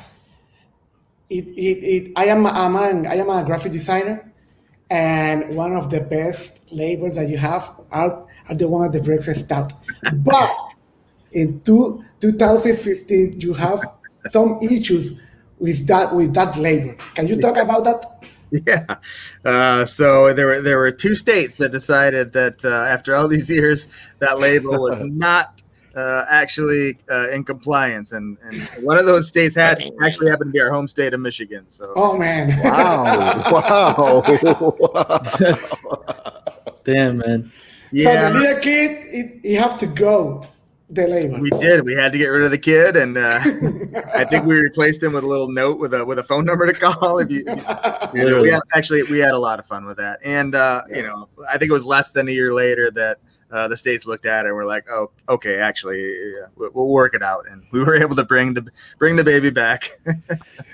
It, it, it, I am a man. I am a graphic designer, and one of the best labels that you have are, are the one of the breakfast stout. But in two, 2015, you have some issues with that with that label. Can you talk about that? Yeah. Uh, so there were there were two states that decided that uh, after all these years, that label was not uh, actually uh, in compliance, and, and one of those states had actually happened to be our home state of Michigan. So Oh man! Wow. wow. That's- Damn, man. So yeah, the little kid, it, you have to go. The we did. We had to get rid of the kid, and uh, I think we replaced him with a little note with a with a phone number to call. If you, you know, we had, actually we had a lot of fun with that, and uh, you know, I think it was less than a year later that uh, the states looked at it and were like, "Oh, okay, actually, yeah, we'll, we'll work it out," and we were able to bring the bring the baby back.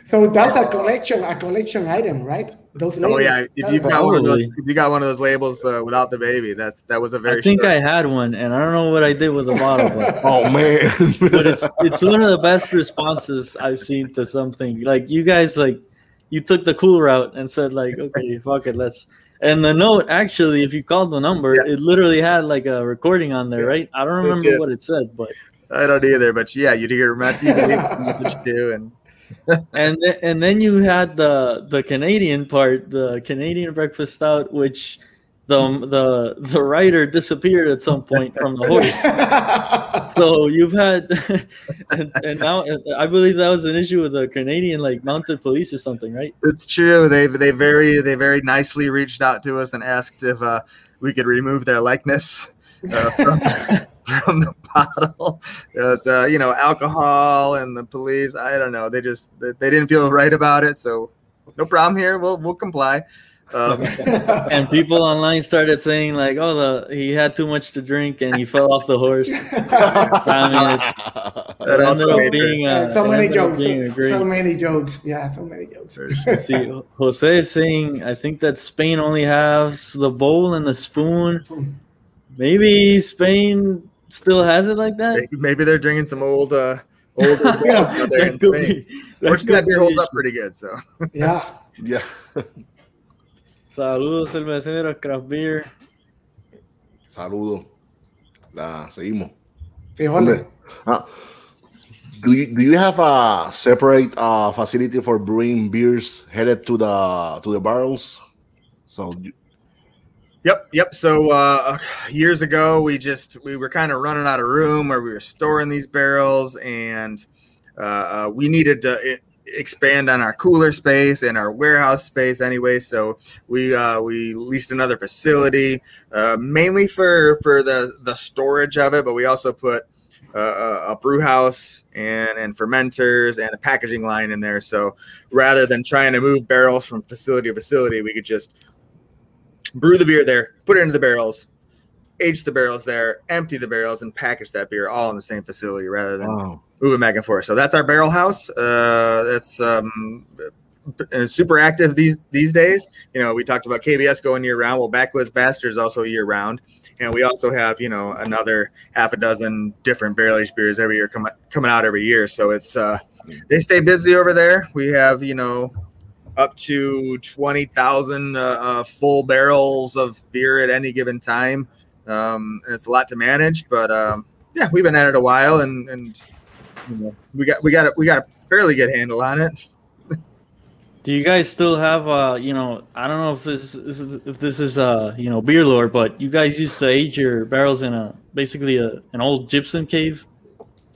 So that's a collection, a collection item, right? Those labels. oh yeah, if you've got one of those, if you got one of those labels uh, without the baby, that's that was a very. I think short- I had one, and I don't know what I did with the bottle, but, Oh man. but it's it's one of the best responses I've seen to something. Like you guys, like you took the cool route and said, like, okay, fuck it, let's. And the note, actually, if you called the number, Yeah. it literally had like a recording on there, Yeah. right? I don't remember what it said, but I don't either, but yeah, you'd hear a message, you'd leave a message too, and and th- and then you had the the Canadian part, the Canadian breakfast stout, which the the the writer disappeared at some point from the horse. So you've had, and, and now I believe that was an issue with the Canadian like mounted police or something, right? It's true. They they very they very nicely reached out to us and asked if uh, we could remove their likeness uh, from, from the bottle. It was uh, you know alcohol and the police. I don't know. They just they, they didn't feel right about it. So no problem here. We'll we'll comply. Um, And people online started saying like, "Oh, the he had too much to drink and he fell off the horse." I mean, it's, that ended up made being, uh, Yeah, so many jokes. being So, so many jokes. Yeah, so many jokes. See, Jose is saying, I think that Spain only has the bowl and the spoon. Maybe Spain still has it like that. maybe- maybe they're drinking some old uh, old beers out there in That could Spain. be- that that beer holds up pretty good. So Yeah. yeah. Saludos, cerveceros, craft beer. Saludos. La, seguimos. Sí, Jorge. Ah, do you do you have a separate uh, facility for brewing beers headed to the to the barrels? So you- Yep, yep. So uh, years ago, we just we were kind of running out of room where we were storing these barrels, and uh, uh, we needed to i- expand on our cooler space and our warehouse space anyway. So we uh, we leased another facility, uh, mainly for for the the storage of it, but we also put uh, a, brew house and and fermenters and a packaging line in there. So rather than trying to move barrels from facility to facility, we could just brew the beer there, put it into the barrels, age the barrels there, empty the barrels, and package that beer all in the same facility rather than wow. Moving back and forth. So that's our barrel house. Uh, that's um, uh, super active these these days. You know, we talked about KBS going year round. Well, Backwoods Bastard is also year round, and we also have you know another half a dozen different barrel aged beers every year coming coming out every year. So it's uh, they stay busy over there. We have you know up to 20,000 uh, uh, full barrels of beer at any given time. Um, it's a lot to manage, but um, yeah, we've been at it a while and, and you know, we got, we got, a, we got a fairly good handle on it. Do you guys still have uh you know I don't know if this is if this is uh you know beer lore, but you guys used to age your barrels in a basically a an old gypsum cave.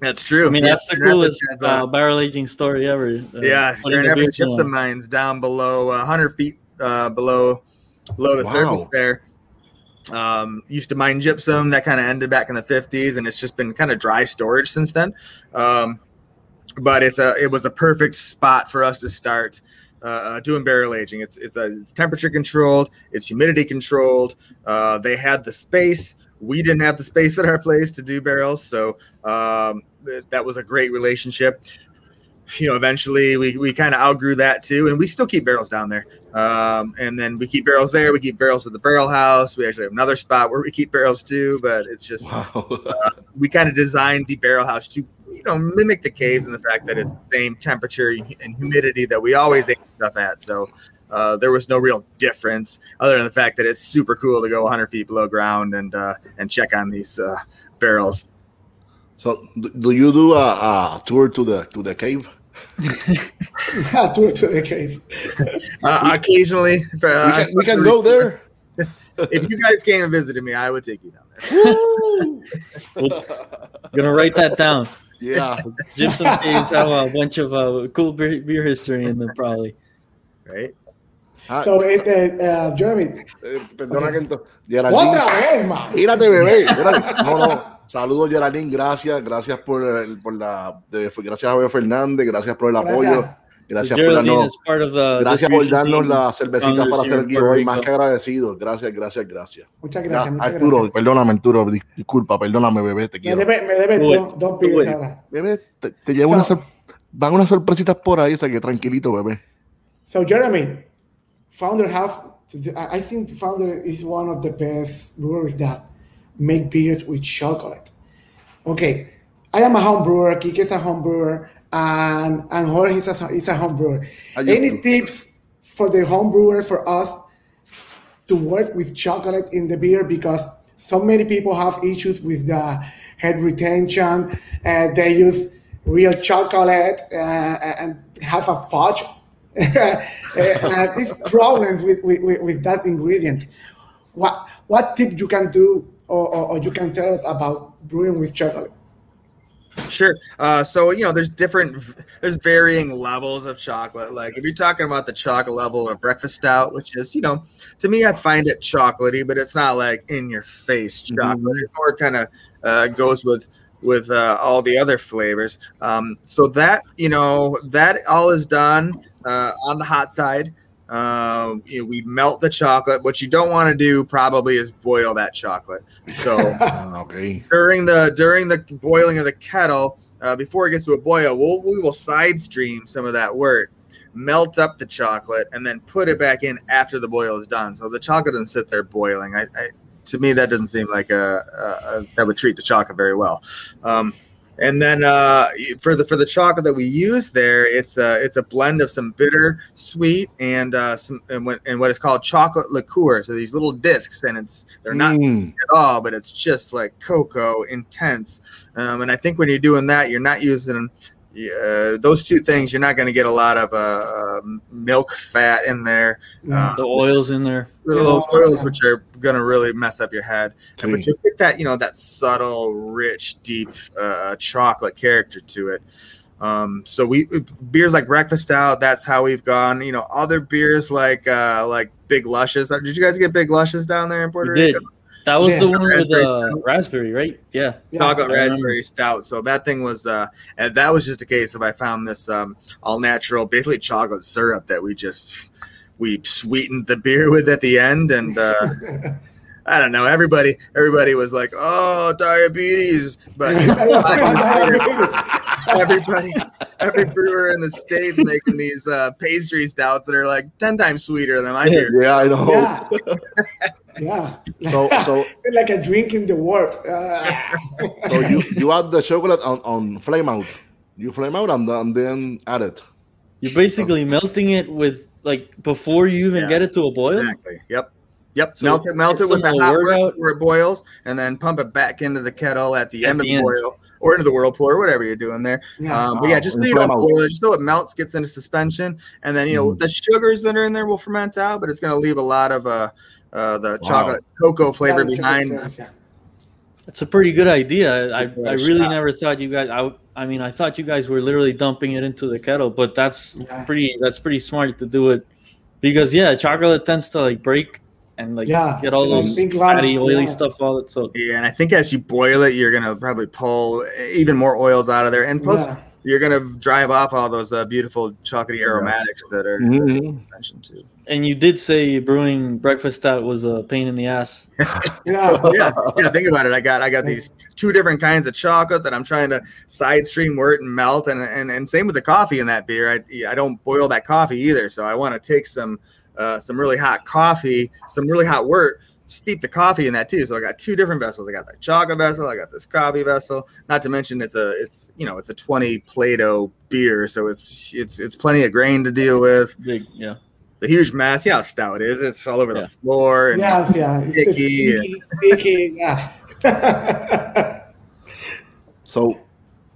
That's true. I mean Yeah, that's the coolest Rapids have, uh, barrel aging story ever. uh, yeah, putting Grand the Rapids gypsum one. mines down below uh, 100 feet uh, below below the Wow. surface there. Um, used to mine gypsum that kind of ended back in the 50s, and it's just been kind of dry storage since then. Um, but it's a it was a perfect spot for us to start uh, uh, doing barrel aging. It's it's a, it's temperature controlled, it's humidity controlled. Uh, they had the space. We didn't have the space at our place to do barrels, so um, th- that was a great relationship. You know, eventually we, we kind of outgrew that too, and we still keep barrels down there. Um, and then we keep barrels there. We keep barrels at the barrel house. We actually have another spot where we keep barrels too, but it's just Wow. we kind of designed the barrel house to you know mimic the caves and the fact that it's the same temperature and humidity that we always ate stuff at so uh, there was no real difference other than the fact that it's super cool to go 100 feet below ground and uh, and check on these uh, barrels So, do, do you do a, a tour to the to the cave? Yeah, to, to the cave. uh, occasionally uh, we can, we can go there. if you guys came and visited me i would take you down there Woo! Gonna write that down. yeah. Gypsum caves have a bunch of uh, cool beer, beer history in them, probably. right Ah, So, it, uh, uh, Jeremy, eh, perdona que ento- Geraldine- otra vez, man. Gírate, bebé. Gírate. No, no. Saludos, Geraldine. Gracias. Gracias por, el- por la. de- gracias a Bebé Fernández. Gracias por el apoyo. Gracias por darnos, gracias por darnos cervecitas founders para hacer el giveaway. Más que agradecidos. Gracias, gracias, gracias. Muchas Ya, gracias. muchas Arturo, gracias. perdóname, Arturo. dis- Disculpa, perdóname, bebé. Te Me quiero. debe, me debe Uy, dos, dos pibes ahora. Bebé, te, te llevo una sor- Van unas sorpresitas por ahí, o sea que tranquilito, bebé. So Jeremy, Founder have I I think Founder is one of the best breweries that make beers with chocolate. Okay, I am a home brewer. Kike is a home brewer, and and Jorge is a, is a home brewer. Any to. tips for the home brewer for us to work with chocolate in the beer because so many people have issues with the head retention. Uh, they use real chocolate uh, and have a fudge. and these problems with, with, with- with that ingredient. What what tip you can do or, or, or you can tell us about brewing with chocolate? Sure. Uh, so you know, there's different, there's varying levels of chocolate. Like if you're talking about the chocolate level of breakfast stout, which is, you know, to me, I find it chocolatey, but it's not like in your face chocolate. It more kind of uh, goes with with uh, all the other flavors. Um, so that you know, that all is done uh, on the hot side. Um, you know, we melt the chocolate. What you don't want to do probably is boil that chocolate. So Ah, ok. during the during the boiling of the kettle, uh, before it gets to a boil, we'll, we will side stream some of that wort, melt up the chocolate, and then put it back in after the boil is done. So the chocolate doesn't sit there boiling. I, I to me that doesn't seem like a, a, a that would treat the chocolate very well. Um, and then uh, for the for the chocolate that we use there, it's a it's a blend of some bitter, sweet, and uh, some and what, and what is called chocolate liqueur. So these little discs, and it's they're not Mm, at all, but it's just like cocoa intense. Um, and I think when you're doing that, you're not using uh, those two things. You're not going to get a lot of uh, um, milk fat in there. Uh, The oils in there. those Yeah. oils, which are going to really mess up your head. Sí. But you get that, you know, that subtle, rich, deep uh, chocolate character to it. Um, so we beers like breakfast stout. That's how we've gone. You know, other beers like uh, like Big Lushious. Did you guys get Big Lushious down there in Puerto We did. Rico? That was Yeah. the one with Raspberry the stout. raspberry, right? Yeah. Yeah. chocolate I remember. raspberry stout. So that thing was, uh, and that was just a case of I found this um, all natural, basically chocolate syrup that we just we sweetened the beer with at the end, and uh, I don't know. Everybody, everybody was like, "Oh, diabetes," but everybody, every brewer in the states making these uh, pastry stouts that are like ten times sweeter than my Yeah. beer. yeah, I know. yeah, yeah. So, so, like a drink in the world. Ah. so you, you add the chocolate on, on flame out. You flame out and, and then add it. You're basically melting it with like before you even Yeah. get it to a boil. Exactly. Yep. Yep. So melt it, melt it with the some hot wort wort before it boils, and then pump it back into the kettle at the At end of the the end. boil or into the whirlpool or whatever you're doing there. Yeah. Um, but yeah, just and so you don't boil it, just so it melts, gets into suspension, and then you know Mhm. the sugars that are in there will ferment out, but it's going to leave a lot of uh, uh the Wow. chocolate cocoa flavor Yeah, behind. chocolate flavors, It's a pretty good idea. I, Give it I a really shot. never thought you guys. I, I mean, I thought you guys were literally dumping it into the kettle, but that's Yeah. pretty. That's pretty smart to do it, because yeah, chocolate tends to like break and like Yeah, get all those those big lumps, fatty, oily yeah. stuff all it. So Yeah, and I think as you boil it, you're gonna probably pull even more oils out of there, and plus Yeah. You're gonna drive off all those uh, beautiful chocolatey aromatics that are Mhm. mentioned too. and you did say brewing breakfast stout was a pain in the ass. Yeah. yeah, yeah. Think about it. I got I got these two different kinds of chocolate that I'm trying to side stream where it and melt, and and and same with the coffee in that beer. I I don't boil that coffee either, so I want to take some uh, some really hot coffee, some really hot wort. Steep the coffee in that too. So I got two different vessels. I got the chocolate vessel. I got this coffee vessel. Not to mention it's a it's you know it's a 20 Plato beer, so it's it's it's plenty of grain to deal with. Big, yeah. It's a huge mess. Yeah, how stout it is. It's all over Yeah. the floor. And Yes, yeah. Sticky, sticky, sticky, yeah. So,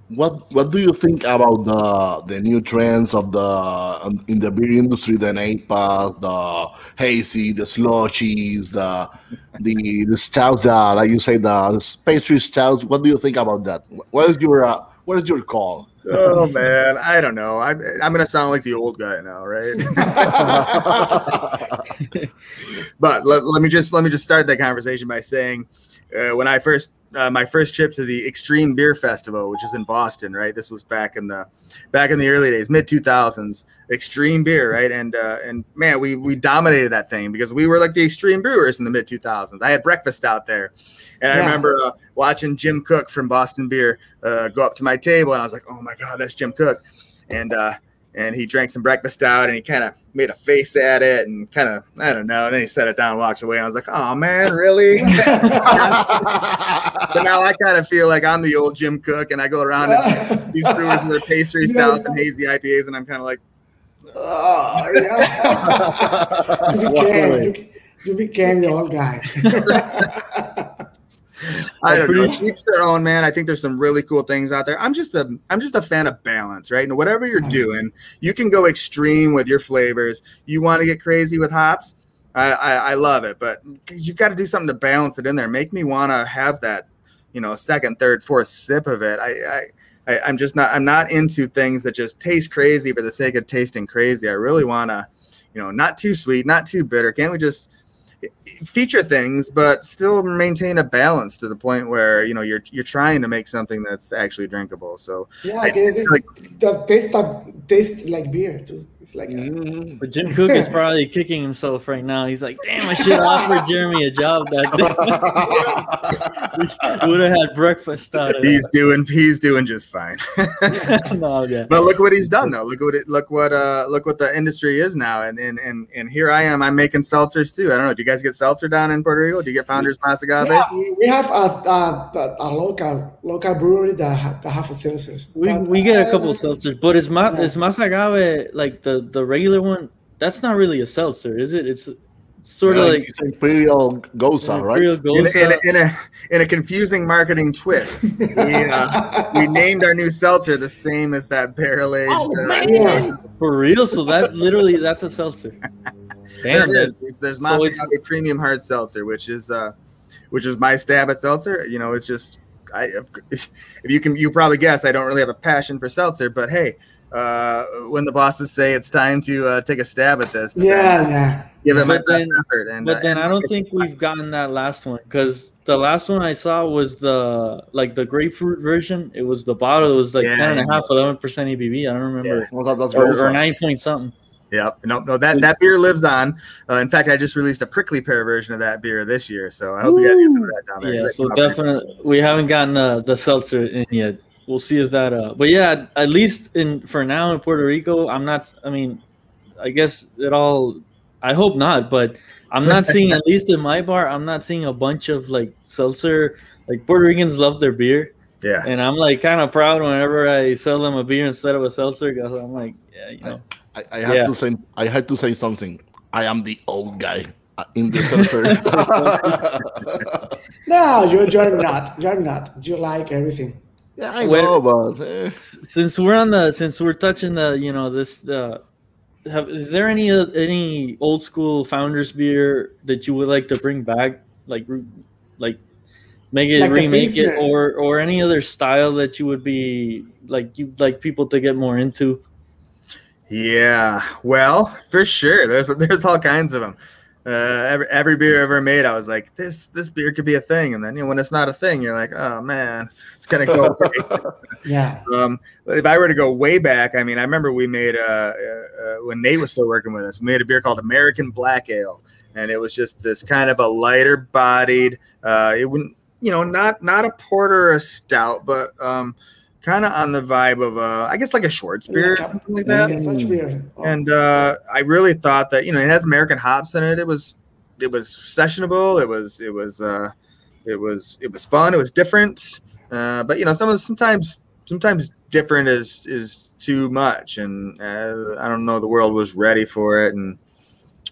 what what do you think about the the new trends of the um, in the beer industry, the NAPAs, the hazy, the slushies, the the the stouts, the like you say, the, the pastry stouts? What do you think about that? What is your uh, what is your call? Oh man, I don't know. I, I'm gonna sound like the old guy now, right? but let, let me just let me just start that conversation by saying, uh, when I first uh, my first trip to the Extreme Beer Festival, which is in Boston, right? This was back in the back in the early days, mid 2000s. Extreme Beer, right? And uh, and man, we we dominated that thing because we were like the extreme brewers in the mid 2000s. I had breakfast stout there, and I remember uh, watching Jim Koch from Boston Beer uh, go up to my table, and I was like, "Oh my god, that's Jim Koch," and uh, and he drank some breakfast stout, and he kind of made a face at it, and kind of I don't know, and then he set it down, and walked away. And I was like, "Oh man, really?" but now I kind of feel like I'm the old Jim Koch, and I go around and these brewers with their pastry stouts and hazy IPAs, and I'm kind of like, Oh, yeah. You, became, you became the old guy. I don't know. Each their own, man. I think there's some really cool things out there. I'm just a I'm just a fan of balance, right? And whatever you're mm-hmm. doing, you can go extreme with your flavors. You want to get crazy with hops, I I, I love it, but you got to do something to balance it in there. Make me want to have that, you know, second, third, fourth sip of it. I. I I, I'm just not. I'm not into things that just taste crazy for the sake of tasting crazy. I really want to, you know, not too sweet, not too bitter. Can't we just feature things but still maintain a balance to the point where you know you're you're trying to make something that's actually drinkable so Yeah, I- because it's, like- the taste of, taste like beer too. It's like Mhm. But Jim Koch is probably kicking himself right now. He's like, "Damn, I should have offered Jeremy a job that day. Would have had breakfast stout he's doing he's doing just fine no, yeah. but look what he's done though look what it look what uh look what the industry is now and and and, and here i am i'm making seltzers too i don't know do you guys get seltzer down in puerto rico do you get founders Mas Agave? yeah, we we have a, a, a local local brewery that, ha- that have a seltzers. We, But, we get a uh, couple seltzers, but is ma- Yeah. is Masagave like the the regular one? That's not really a seltzer, is it? It's sort of Yeah, like it's Imperial Gose, right? Imperial in, in, a, in a in a confusing marketing twist we uh we named our new seltzer the same as that barrel aged Oh, uh, man. Yeah. For real? So that literally that's a seltzer. Damn, There that, is. There's so Monte Premium Hard Seltzer, which is uh, which is my stab at seltzer. You know, it's just I if, if you can you probably guess I don't really have a passion for seltzer, but hey, uh, when the bosses say it's time to uh, take a stab at this, then Yeah, yeah. give it my But best then- effort. And but uh, then and I don't think we've gotten that last one because the last one I saw was the like the grapefruit version. It was the bottle. It was like Yeah. 10 and a half, 11 percent ABV. I don't remember. Well, that, that's Or, or nine point something. Yeah, no, no, that that beer lives on. Uh, in fact, I just released a prickly pear version of that beer this year, so I hope you guys get some of that down there. Yeah, 'cause so that came out pretty- definitely we haven't gotten the the seltzer in yet. We'll see if that. Uh, but yeah, at least in for now in Puerto Rico, I'm not. I mean, I guess it all. I hope not, but I'm not seeing at least in my bar. I'm not seeing a bunch of like seltzer. Like Puerto Ricans love their beer, Yeah, and I'm like kind of proud whenever I sell them a beer instead of a seltzer. Because I'm like, yeah, you know, I, I had Yeah. to say I had to say something. I am the old guy uh, in the seltzer. No, you're, you're not. You're not. You like everything. Yeah, I Where- know, but eh, S- since we're on the since we're touching the you know this the have, is there any uh, any old school founders beer that you would like to bring back like like make it Like remake it or or any other style that you would be like you'd like people to get more into yeah. Well, for sure, there's there's all kinds of them. Uh, every every beer ever made, I was like, this this beer could be a thing, and then you know when it's not a thing, you're like, oh man, it's, it's gonna go. away. Yeah. um, if I were to go way back, I mean, I remember we made uh, uh, uh, when Nate was still working with us, we made a beer called American Black Ale, and it was just this kind of a lighter bodied. Uh, it wouldn't, you know, not not a porter or a stout, but um, kind of on the vibe of a, I guess like a Schwartz beer, Like something like that. such beer. Oh, And uh, I really thought that you know it has American hops in it. It was it was sessionable. It was it was uh, it was it was fun. It was different. Uh, but you know some of sometimes sometimes different is is too much, and uh, I don't know the world was ready for it. And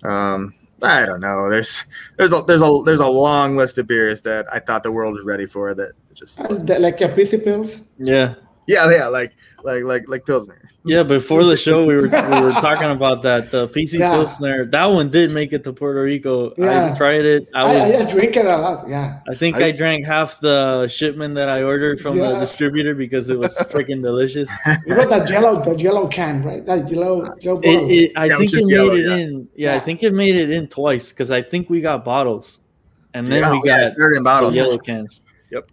um, I don't know. There's there's a there's a there's a long list of beers that I thought the world was ready for that just the- like a PC Pils. Yeah. Yeah yeah like like like like pilsner. Yeah, before the show, we were we were talking about that the PC Yeah. Pilsner. That one did make it to Puerto Rico. Yeah. I tried it. I I, I, was. I drink it a lot. Yeah. I think I- I, drank half the shipment that I ordered from the distributor because it was freaking delicious. It was that yellow, the yellow can, right? That yellow, yellow It, it, I Yeah, think it just made yellow, it yeah. in. Yeah, I think it made it in twice because I think we got bottles, and then yeah, we yeah, got it's started in the bottles. yellow cans.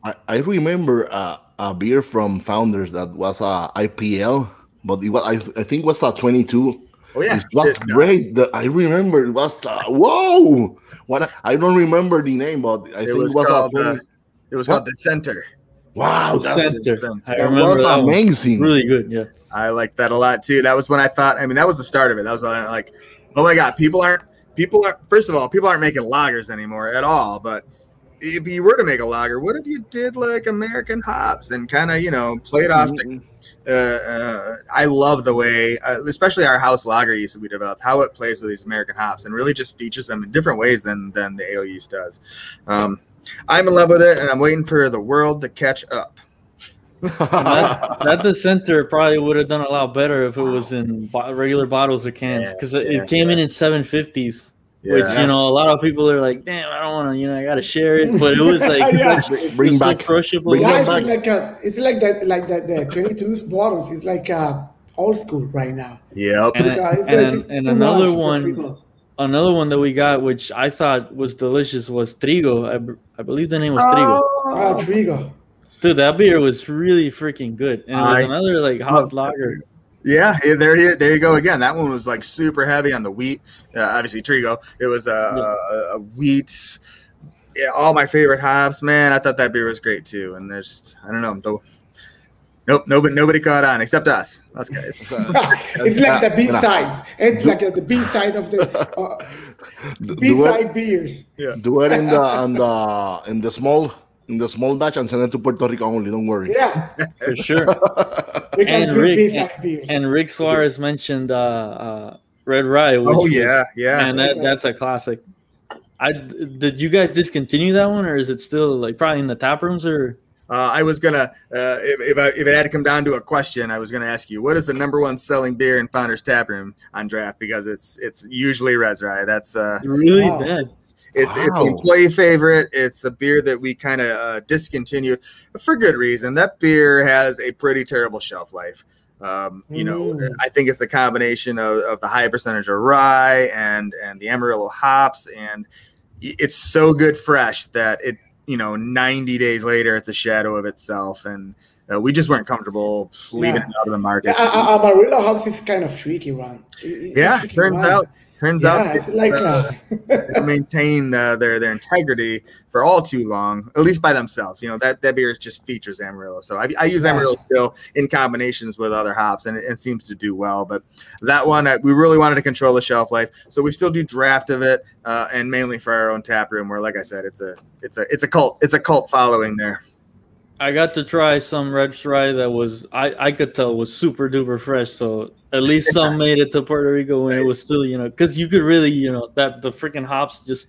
I, I remember uh, a beer from Founders that was a IPL, but it was, I, I think it was a 22. Oh yeah, It was It- great. The, I remember it was uh, whoa. What a- I don't remember the name, but I It think was it was called, a uh, It was What? called the center. wow. That's, Center. Center. I that remember was that one. amazing. Really good. Yeah. I like that a lot too. That was when I thought. I mean, that was the start of it. That was like, oh my god, people aren't people are first of all, people aren't making lagers anymore at all. But if you were to make a lager, what if you did like American hops and kind of you know played off the Mhm. uh, uh, I love the way, uh, especially our house lager yeast that we developed, how it plays with these American hops and really just features them in different ways than than the ale yeast does. Um, I'm in love with it, and I'm waiting for the world to catch up. that, that the center probably would have done a lot better if it was in bo- regular bottles or cans Yeah, because it, yeah, it came in in 750s which you know a lot of people are like damn i don't want to you know i gotta share it but it was like Yeah. Bring was so back- crushable bring yeah, it's back. like a, it's like that, like that, the 22 bottles. It's like uh, old school right now. Yep. And- Yeah, and- like it's and another one- another one that we got which i thought was delicious was trigo I, I believe the name was trigo Ah, Trigo. dude that beer was really freaking good and it was I another like hot lager Yeah, yeah, there, you- there you go again. That one was like super heavy on the wheat. Uh, obviously, Trigo. It was a, a, a wheat. Yeah, all my favorite hops, man. I thought that beer was great too. And there's, I don't know, though. Nope, nobody, nobody caught on except us, us guys. it's like the B sides. It's like the B side of the uh, B side beers. do it in the in the in the small in the small batch and send it to Puerto Rico only. Don't worry. Yeah, for sure And drink Rick- B side beers. and rick suarez mentioned uh, uh red rye which oh was- yeah, yeah. and that, that's a classic. I did you guys discontinue that one, or is it still like probably in the tap rooms or? Uh, I was gonna, uh, if if, I, if it had to come down to a question, I was gonna ask you, what is the number one selling beer in Founders Tap Room on draft? Because it's it's usually Red's Rye. That's uh, Really Wow. bad. It's it's Wow. an employee favorite. It's a beer that we kind of uh, discontinued for good reason. That beer has a pretty terrible shelf life. Um, you know, Mm. I think it's a combination of, of the high percentage of rye and and the Amarillo hops, and it's so good fresh that it you know 90 days later it's a shadow of itself, and uh, we just weren't comfortable leaving Yeah. it out of the market. Yeah, Amarillo hops is kind of tricky one. It's yeah, tricky turns one. out turns yeah, out like uh, uh, they maintain uh, their their integrity for all too long, at least by themselves. You know that that beer just features Amarillo, so I, I use Yeah. Amarillo still in combinations with other hops, and it, it seems to do well. But that one, uh, we really wanted to control the shelf life, so we still do draft of it, uh, and mainly for our own tap room. Where, like I said, it's a it's a it's a cult it's a cult following there. I got to try some red rye that was I I could tell was super duper fresh. So at least some made it to Puerto Rico when it was still you know because you could really you know that the freaking hops just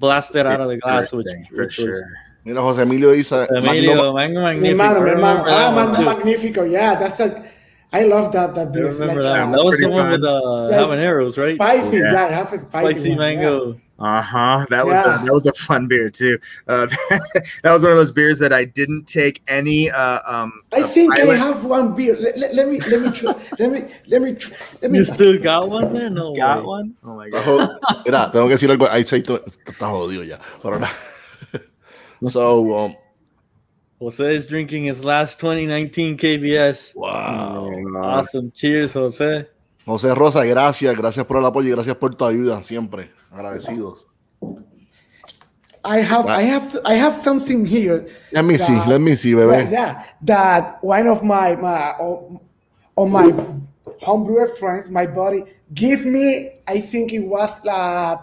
blasted out of the glass, which, Thing, for which was sure. Mira, Jose Emilio dice. Emilio, Magno- Mango mi Magnifico. hermano, mi hermano. Ah, that one, Mango too. Magnifico. Yeah, that's a. I love that that beer. It's remember like, that. uh, one. That was the one fun. with uh, Yeah. habaneros, right? spicy. Yeah. Yeah, it has a spicy, Spicy one, yeah. mango. Uh huh. That was Yeah. a, that was a fun beer too. Uh, that was one of those beers that I didn't take any. Uh, um, I uh, think I have one beer. Let, let, let me let me try, let me let me try, let me. You still got one there? No Just got way. one. Oh my Está god. jod- Mira, tengo que decir algo. Ahí está, está jodido ya. Pero nada. So, um, Jose is drinking his last 2019 KBS. wow. Awesome. Cheers, Jose. José Rosa, gracias, gracias por el apoyo y gracias por tu ayuda siempre. Agradecidos. I have I have I have something here. Let me see, let me see, Yeah, bebé. yeah, that one of my my of of my homebrewer friends, my buddy, give me. I think it was uh,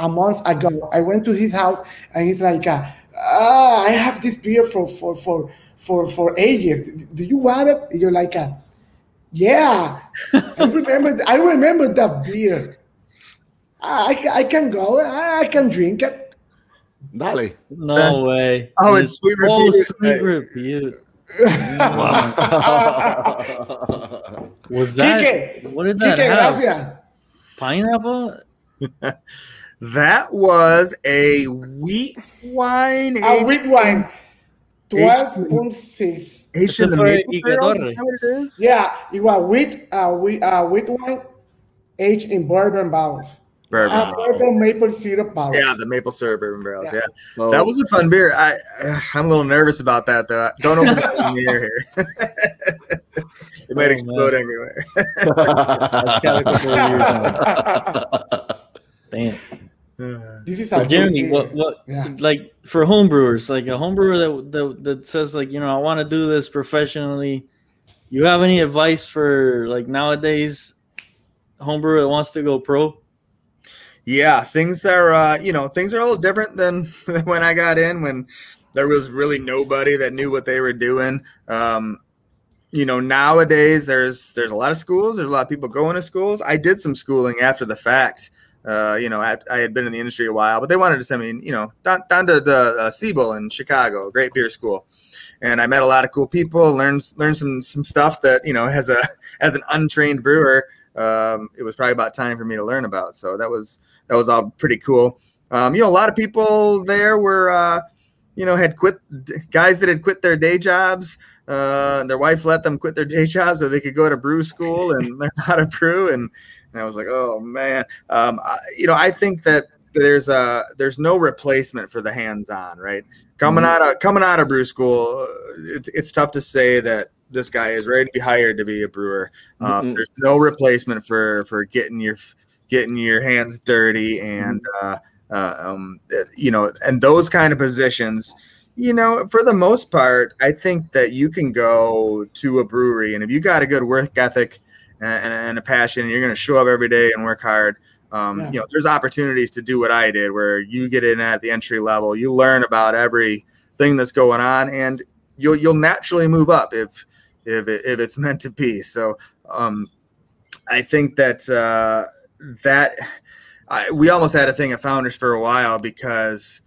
a month ago. I went to his house and he's like, uh, ah, I have this beer for for for for for ages. Do you want it? You're like, uh, yeah. I remember. I remember that beer. I, I can go. I, I can drink it. Dale. No That's- way. Oh, it's Sweet Oh, Repute. sweet repute. Was that? Kike, What did that Kike, have? gracias. Pineapple? That was a wheat wine. A wheat wine, twelve point six. aged in the Eso fue maple Ike barrels. Torre. Is that what it is? Yeah, it was wheat, uh, wheat, uh, wheat wine, aged in bourbon barrels. Bourbon. Uh, bourbon maple syrup barrels. Yeah, the maple syrup bourbon barrels. Yeah. Yeah, So, that was a fun beer. I I'm a little nervous about that though. Don't open it in the air here. it might Oh, explode man. everywhere. That's got a couple of years on it. Damn. This is So a Jeremy, what what Yeah. like for homebrewers, like a homebrewer that, that that says like you know I want to do this professionally. You have any advice for like nowadays homebrewer that wants to go pro? Yeah, things are uh, you know things are a little different than, than when I got in when there was really nobody that knew what they were doing. Um, you know, nowadays there's there's a lot of schools. There's a lot of people going to schools. I did some schooling after the fact. Uh, you know, I, I had been in the industry a while, but they wanted to send me, you know, down, down to the uh, Siebel in Chicago, great beer school, and I met a lot of cool people. learned learned some some stuff that you know, as a as an untrained brewer, um, it was probably about time for me to learn about. So that was that was all pretty cool. Um, you know, a lot of people there were, uh, you know, had quit guys that had quit their day jobs. Uh, their wives let them quit their day jobs so they could go to brew school and learn how to brew. And, and I was like, oh man, um, I, you know, I think that there's a there's no replacement for the hands-on, right? Coming out of coming out of brew school, it's, it's tough to say that this guy is ready to be hired to be a brewer. Um, Mhm. There's no replacement for for getting your getting your hands dirty and uh, uh, um, you know and those kind of positions you know for the most part i think that you can go to a brewery and if you got a good work ethic and, and, a passion and you're going to show up every day and work hard um, Yeah. you know there's opportunities to do what i did where you get in at the entry level you learn about everything that's going on and you'll you'll naturally move up if if, it, if it's meant to be so um, i think that uh, that I, we almost had a thing at Founders for a while because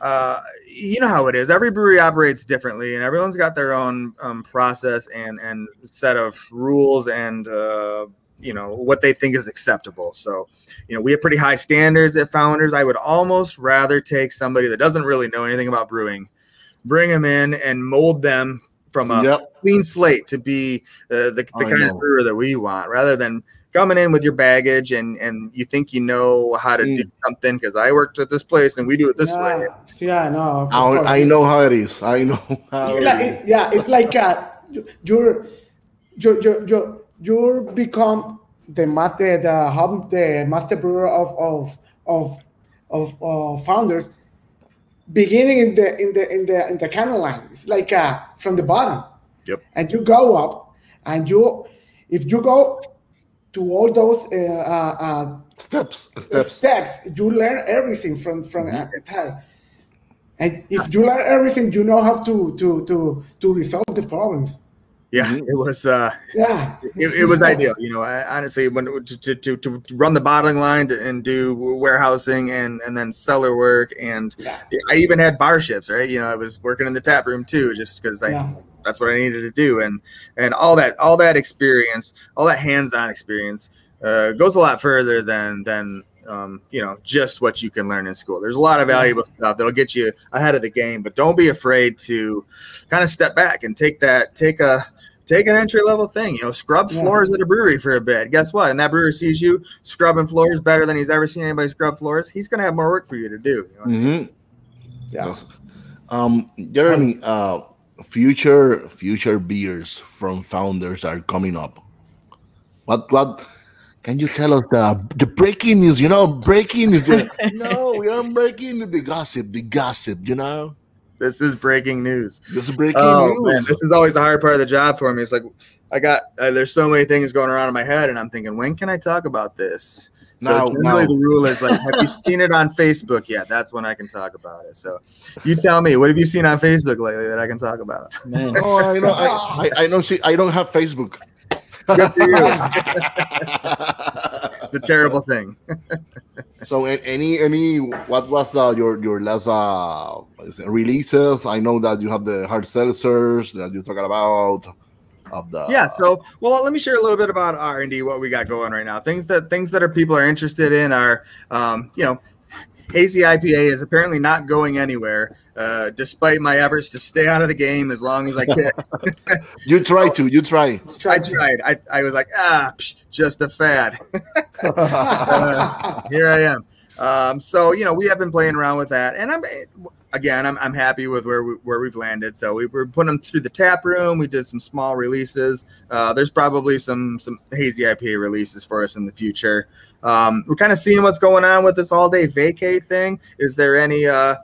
uh, you know how it is. Every brewery operates differently, and everyone's got their own um, process and and set of rules and uh, you know what they think is acceptable. So you know we have pretty high standards at Founders. I would almost rather take somebody that doesn't really know anything about brewing, bring them in and mold them from a Yep. clean slate to be uh, the, the kind of brewer that we want, rather than coming in with your baggage and and you think you know how to do Mm. something because I worked at this place and we do it this yeah. way. Yeah, no. I, course. I know how it is. I know how It's it like, is. it- yeah, it's like uh, you- you're you you you you become the master the hub the master brewer of of of of uh, founders beginning in the in the in the in the canon line. It's like uh, from the bottom. Yep. And you go up, and you if you go to all those uh, uh, uh, Steps, steps. steps, you learn everything from from time. And if you learn everything, you know how to to to to resolve the problems. Yeah, Mhm. it was uh, Yeah. it, it was ideal. You know, I, honestly, when to, to, to, to run the bottling line and do warehousing and and then cellar work and Yeah. I even had bar shifts. Right, you know, I was working in the tap room too, just because I Yeah. That's what I needed to do, and and all that all that experience, all that hands-on experience, uh, goes a lot further than than um, you know just what you can learn in school. There's a lot of valuable stuff that'll get you ahead of the game, but don't be afraid to kind of step back and take that take a take an entry level thing. You know, scrub Yeah. floors at a brewery for a bit. Guess what? And that brewer sees you scrubbing floors better than he's ever seen anybody scrub floors. He's gonna have more work for you to do. You know? Mhm. Yeah. Yes. Um, Jeremy, uh, future future beers from founders are coming up. What what can you tell us the the breaking news? You know, breaking news. no, we aren't breaking the gossip, the gossip. You know, This is breaking news. this is breaking Oh news. man, this is always the hard part of the job for me. It's like I got uh, there's so many things going around in my head, and I'm thinking, when can I talk about this? So Now- generally, now. the rule is like, have you seen it on Facebook yet? That's when I can talk about it. So, you tell me, what have you seen on Facebook lately that I can talk about? Man, oh, I know. I, I, I don't see. I don't have Facebook. Good for you. It's a terrible thing. So any any what was the, your your last uh what is it, releases? I know that you have the hard seltzers that you're talking about of the yeah so well let me share a little bit about r&d what we got going right now. Things that things that are people are interested in are um, you know hazy ipa is apparently not going anywhere uh, despite my efforts to stay out of the game as long as i can. You try to you try. i tried. I, I was like ah psh, just a fad. Here i am. Um, so you know we have been playing around with that and i'm again i'm, I'm happy with where, we, where we've landed. So we were putting them through the tap room. We did some small releases. Uh, there's probably some some hazy ipa releases for us in the future. Um, we're kind of seeing what's going on with this all day vacay thing. Is there any uh,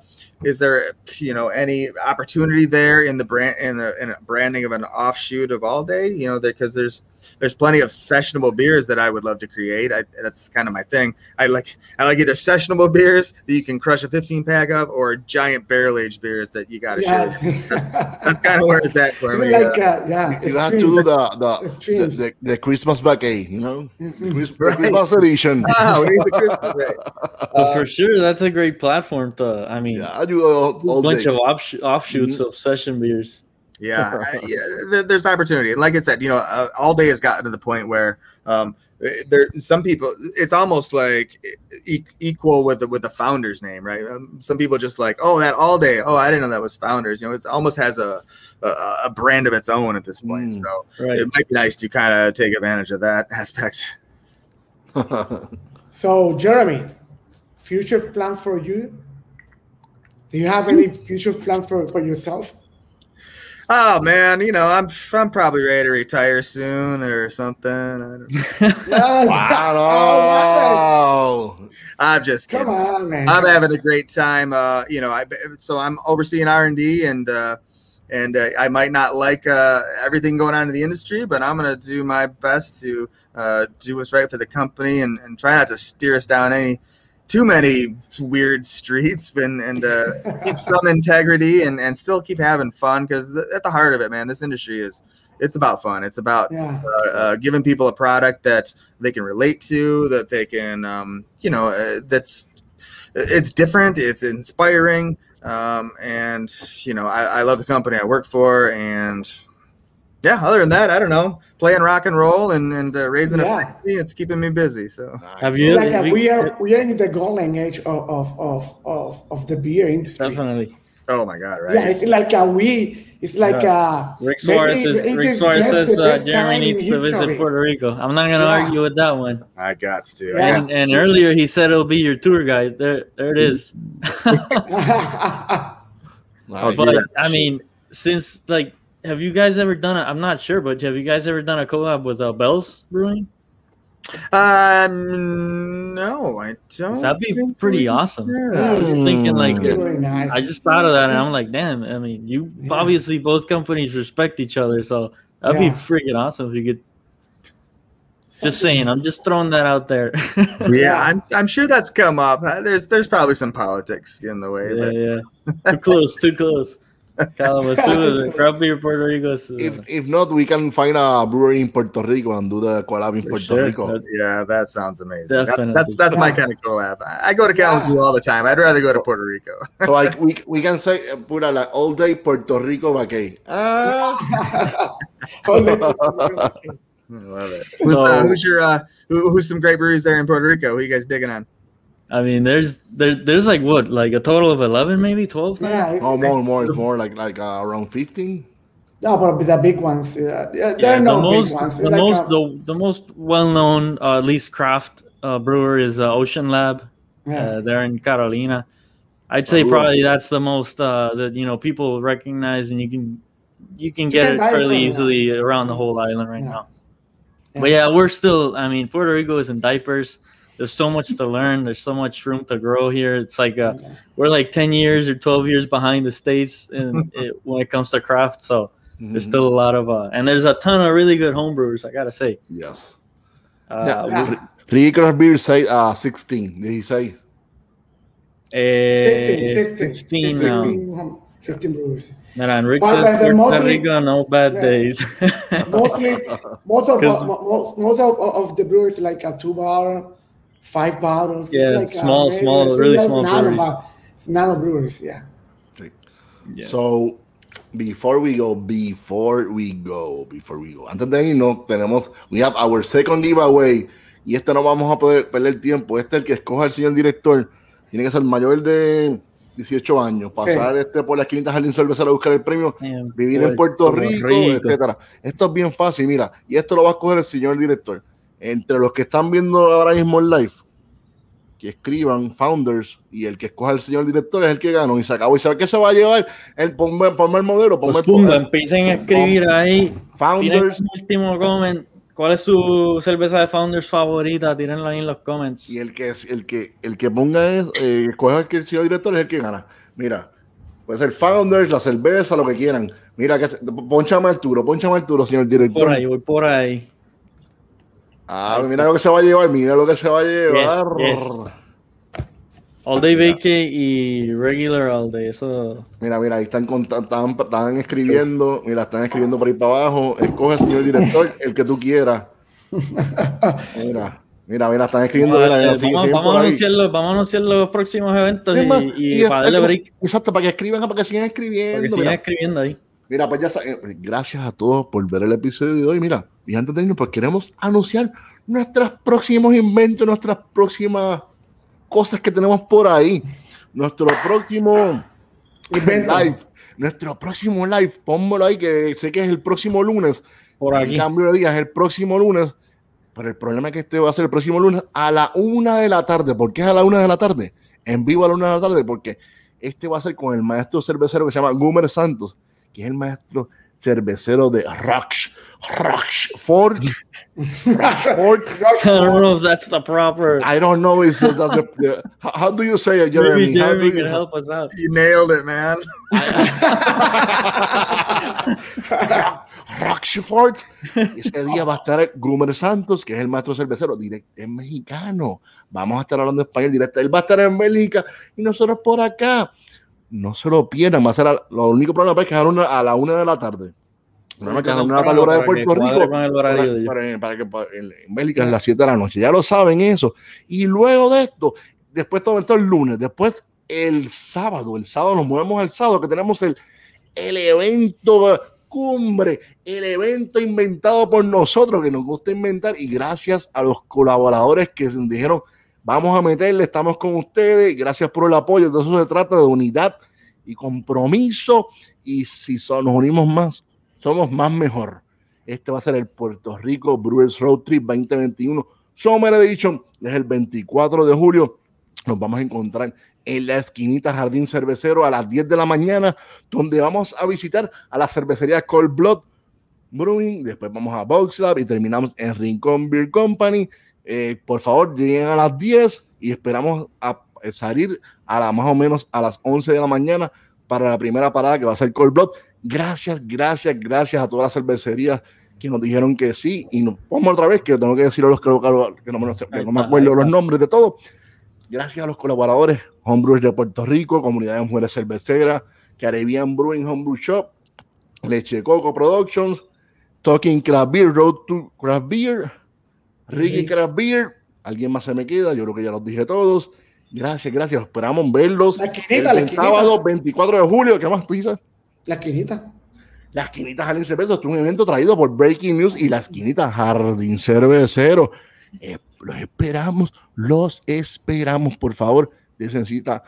is there you know any opportunity there in the brand in a, in a branding of an offshoot of all day you know because there's there's plenty of sessionable beers that i would love to create I, that's kind of my thing i like i like either sessionable beers that you can crush a 15 pack of or giant barrel aged beers that you gotta share yeah. that's kind of where it's at for me like uh, uh, yeah, You have to do the the, the, the, the Christmas bucket, you know, Mhm. Chris, Right. Christmas edition. wow, we need the Christmas break. but for sure, that's a great platform to. I mean, Yeah, I do all, a all bunch day. of offsh- offshoots Mhm. of session beers. yeah, I- yeah there's opportunity and like i said you know uh, all day has gotten to the point where um there some people it's almost like e- equal with the with the founders name right um, some people just like oh that all day oh i didn't know that was founders you know it almost has a a, a brand of its own at this point Mm. so Right. it might be nice to kind of take advantage of that aspect So, Jeremy, future plan for you? Do you have any future plan for, for yourself? oh man you know i'm i'm probably ready to retire soon or something I don't know. Oh, wow. i'm just kidding Come on, man. I'm having a great time. Uh, you know, I so I'm overseeing R and D, and uh, and uh, I might not like uh, everything going on in the industry, but I'm gonna do my best to uh, do what's right for the company and, and try not to steer us down any too many weird streets and and uh, keep some integrity and and still keep having fun because at the heart of it, man, this industry is it's about fun. It's about yeah. uh, uh, giving people a product that they can relate to, that they can, um, you know, uh, that's it's different, it's inspiring, um, and you know, I, I love the company I work for, and yeah, other than that, I don't know, playing rock and roll and and uh, raising Yeah. a family, it's keeping me busy. So Have you? like a, we- we are we are in the golden age of of of of, of the beer industry. Definitely. oh my god, right? Yeah, it's like a we. It's like a Rick Suarez maybe says, it's Rick the Suarez says uh, Jeremy needs to visit. Puerto Rico. I'm not going to Yeah. argue with that one. I got to. Yeah. And, and earlier he said it'll be your tour guide. There, there it is. But. I mean, since like, have you guys ever done? A, I'm not sure, but have you guys ever done a collab with uh, Bell's Brewing? Um, no, I don't. That'd be pretty awesome. Yeah. I was thinking like, Mm. Nice. I just thought of that, and I'm like, damn. I mean, you Yeah. obviously both companies respect each other, so that'd Yeah. be freaking awesome if you could. Just saying, I'm just throwing that out there. Yeah, I'm, I'm sure that's come up. Uh, There's there's probably some politics in the way, yeah, but yeah. Too close, too close. Kalamazoo, the craft beer Puerto Rico. Is, uh, If, if not, we can find a brewery in Puerto Rico and do the collab in Puerto sure. Rico. That- Yeah, that sounds amazing. That- Definitely. that's that's my kind of collab. I, I go to Kalamazoo all the time. I'd rather go to Puerto Rico. So like we, we can say uh, put a like all day Puerto Rico vacay. Ah, I love it. Who's, uh, who's your uh, who, who's some great breweries there in Puerto Rico? Who you guys digging on? I mean, there's there, there's like what, like a total of eleven, maybe twelve. now? yeah, it's, oh, more, and more, it's more like like uh, around fifteen. no, but the big ones. Yeah, yeah, there Yeah, are no the most, big ones. the Like, most, uh, the, the most well-known, uh, least craft uh, brewer is uh, Ocean Lab. yeah. Uh, they're in Carolina. I'd say Oh. probably that's the most uh, that you know people recognize, and you can you can You get can it buy it fairly from, easily around the whole island right Yeah. now. But yeah, we're still. I mean, Puerto Rico is in diapers. There's so much to learn. There's so much room to grow here. It's like uh, we're like ten years or twelve years behind the states in it, when it comes to craft. So there's Mhm. still a lot of uh, and there's a ton of really good homebrewers. I gotta say. yes. Uh, Yeah. Yeah. Craft Beer say uh 16. Did he say? eh, 16, 16 16, now. 16, um, 15 breweries. Nah, and Rick But says they're Puerto mostly- Rico, no bad Yeah. days. Mostly, most of 'Cause- mo- most, most of, of the breweries like a two bottle, five bottles. It's Yeah, like, small, maybe small, it's really small nano, breweries. it's nano breweries. Yeah. Yeah. So, before we go, before we go, before we go, antes de irnos, tenemos, we have our second giveaway. Y este no vamos a poder perder tiempo. Este, el que escoja el señor director, tiene que ser mayor de 18 años, pasar este por la esquinita Jardín Cervecero a buscar el premio, Man, vivir en Puerto Puerto Rico, Rico. etcétera. Esto es bien fácil, mira, y esto lo va a escoger el señor director. Entre los que están viendo ahora mismo el live, que escriban founders y el que escoja el señor director es el que ganó y se acabó. ¿Y sabe qué se va a llevar? El, ponme, ponme el modelo, ponme Pues el empiecen a escribir ahí. Founders un último comment. ¿Cuál es su cerveza de Founders favorita? Tírenlo ahí en los comments. y el que el que el que ponga es eh, escoja el señor director es el que gana. Mira, puede ser founders, la cerveza, lo que quieran. Mira que ponchame Arturo, ponchame Arturo, señor director. Por ahí, voy por ahí. Ah, mira lo que se va a llevar, mira lo que se va a llevar. yes. All Day Vacay y Regular All Day. Eso. Mira, mira, ahí están, están, están escribiendo, mira, están escribiendo por ahí para abajo. Escoge, señor director, el que tú quieras. Mira, mira, mira, están escribiendo. Mira, mira, siguen- vamos, vamos a ahí. anunciar los, vamos a anunciar los próximos eventos y, y y es- para darle break. Exacto, para que escriban, para que sigan Para escribiendo. que sigan Mira, escribiendo ahí. Mira, pues ya saben, gracias a todos por ver el episodio de hoy. Mira, y antes de irnos, pues queremos anunciar nuestros próximos inventos, nuestras próximas cosas que tenemos por ahí. Nuestro próximo Invento. live, nuestro próximo live, pónmelo ahí, que sé que es el próximo lunes. Por En aquí. cambio de días, el próximo lunes. Pero el problema es que este va a ser el próximo lunes a la una de la tarde. ¿Por qué es a la una de la tarde? En vivo a la una de la tarde, porque este va a ser con el maestro cervecero que se llama Gumer Santos, que es el maestro cervecero de Rox, Roxford. Roxford. I don't know if that's the proper. I don't know. Is that the, the- how, how do you say it, Jeremy? Maybe Jeremy you- can help us out. You nailed it, man. Rockford. Ese día va a estar Gumer Santos, que es el maestro cervecero, directo, es mexicano. Vamos a estar hablando español directo. Él va a estar en Bélgica y nosotros por acá. No se lo pierdan. Va a ser a- lo único problema es que es a la una, de la tarde. Problema es que es a la una de la tarde hora de Puerto Rico. Para, para- para que en, en Bélgica es las 7 de la noche. Ya lo saben eso. Y luego de esto, después todo esto el lunes, después el sábado, el sábado nos movemos al sábado que tenemos el, el evento cumbre, el evento inventado por nosotros que nos gusta inventar y gracias a los colaboradores que dijeron vamos a meterle, estamos con ustedes, gracias por el apoyo, de eso se trata de unidad y compromiso. Y si so- nos unimos más, somos más mejor. Este va a ser el Puerto Rico Brewers Road Trip 2021 Summer Edition, es el 24 de julio, nos vamos a encontrar en la esquinita Jardín Cervecero a las 10 de la mañana, donde vamos a visitar a la cervecería Cold Blood Brewing, después vamos a Box Lab y terminamos en Rincón Beer Company. Eh, por favor, lleguen a las 10 y esperamos a salir a la, más o menos a las 11 de la mañana para la primera parada que va a ser Cold Blood. Gracias, gracias, gracias a todas las cervecerías que nos dijeron que sí. Y nos vamos otra vez, que tengo que decir a los que, que no, me- que no me acuerdo los nombres de todo. Gracias a los colaboradores, Homebrewers de Puerto Rico, Comunidad de Mujeres Cerveceras, Caribbean Brewing Homebrew Shop, Leche Coco Productions, Talking Craft Beer, Road to Craft Beer, Ricky. Craft Beer. ¿Alguien más se me queda? Yo creo que ya los dije todos. Gracias, gracias. Esperamos verlos. La esquinita, la el sábado 24 de julio. ¿Qué más pisa? La esquinita. La esquinita Jardín Cervecero. Esto es un evento traído por Breaking News y la esquinita Jardín Cervecero. Eh, los esperamos, los esperamos, por favor. Dicen cita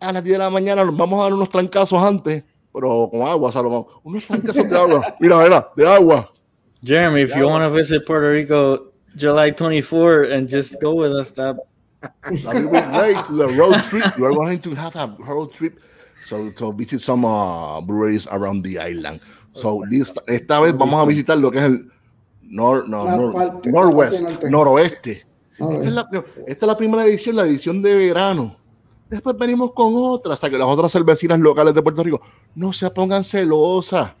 a las 10 de la mañana. Nos vamos a dar unos trancazos antes, pero con agua, Salomón. Unos trancazos de agua. Mira, mira, de agua. Jeremy, if you want to visit Puerto Rico July 24 and just go with us, that That will be great to the road trip. You are going to have a road trip. So to visit some uh, breweries around the island. So this, esta vez vamos a visitar lo que es el nor, no, nor- norwest, noroeste. No, Esta es, la, esta es la primera edición, la edición de verano. Después venimos con otra, o sea que las otras cervecinas locales de Puerto Rico no se pongan celosas,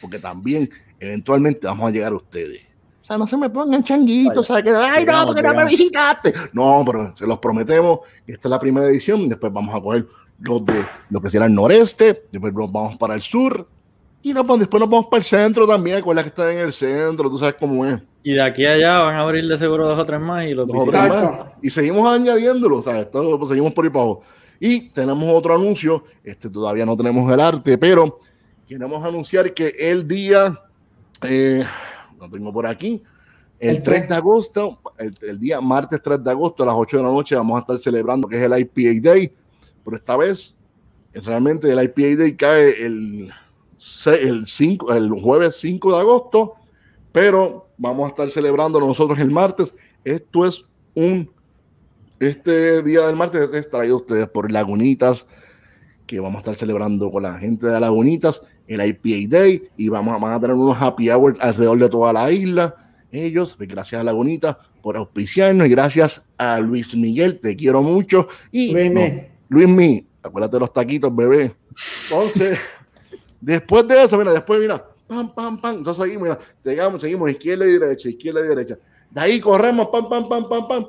porque también eventualmente vamos a llegar a ustedes. O sea, no se me pongan changuitos, o sea, que, ay, no, Llegamos, porque no me visitaste. No, pero se los prometemos. Esta es la primera edición, después vamos a coger los de lo que será el noreste, después nos vamos para el sur, y nos después nos vamos para el centro también, acuérdate que está en el centro, tú sabes cómo es. y de aquí a allá van a abrir de seguro dos o tres más y los Dos más. Y seguimos añadiéndolo, o sea, esto, pues, seguimos por ahí para abajo. Y tenemos otro anuncio, este todavía no tenemos el arte, pero queremos anunciar que el día, eh, lo tengo por aquí, el, El 3 tres. de agosto, el, el día martes 3 de agosto a las 8 de la noche vamos a estar celebrando que es el IPA Day, pero esta vez realmente el IPA Day cae el, el, 5, el jueves 5 de agosto, pero vamos a estar celebrando nosotros el martes. Esto es un, este día del martes es traído a ustedes por Lagunitas, que vamos a estar celebrando con la gente de Lagunitas el IPA Day y vamos a, van a tener unos happy hours alrededor de toda la isla. Ellos, pues, gracias a Lagunitas por auspiciarnos y gracias a Luis Miguel, te quiero mucho. Y Luis no, Mi. Luis acuérdate de los taquitos, bebé. Entonces, después de eso, mira, después, mira, pam, pam, pam. Entonces seguimos, mira, llegamos, seguimos izquierda y derecha, izquierda y derecha. De ahí corremos, pam, pam, pam, pam, pam.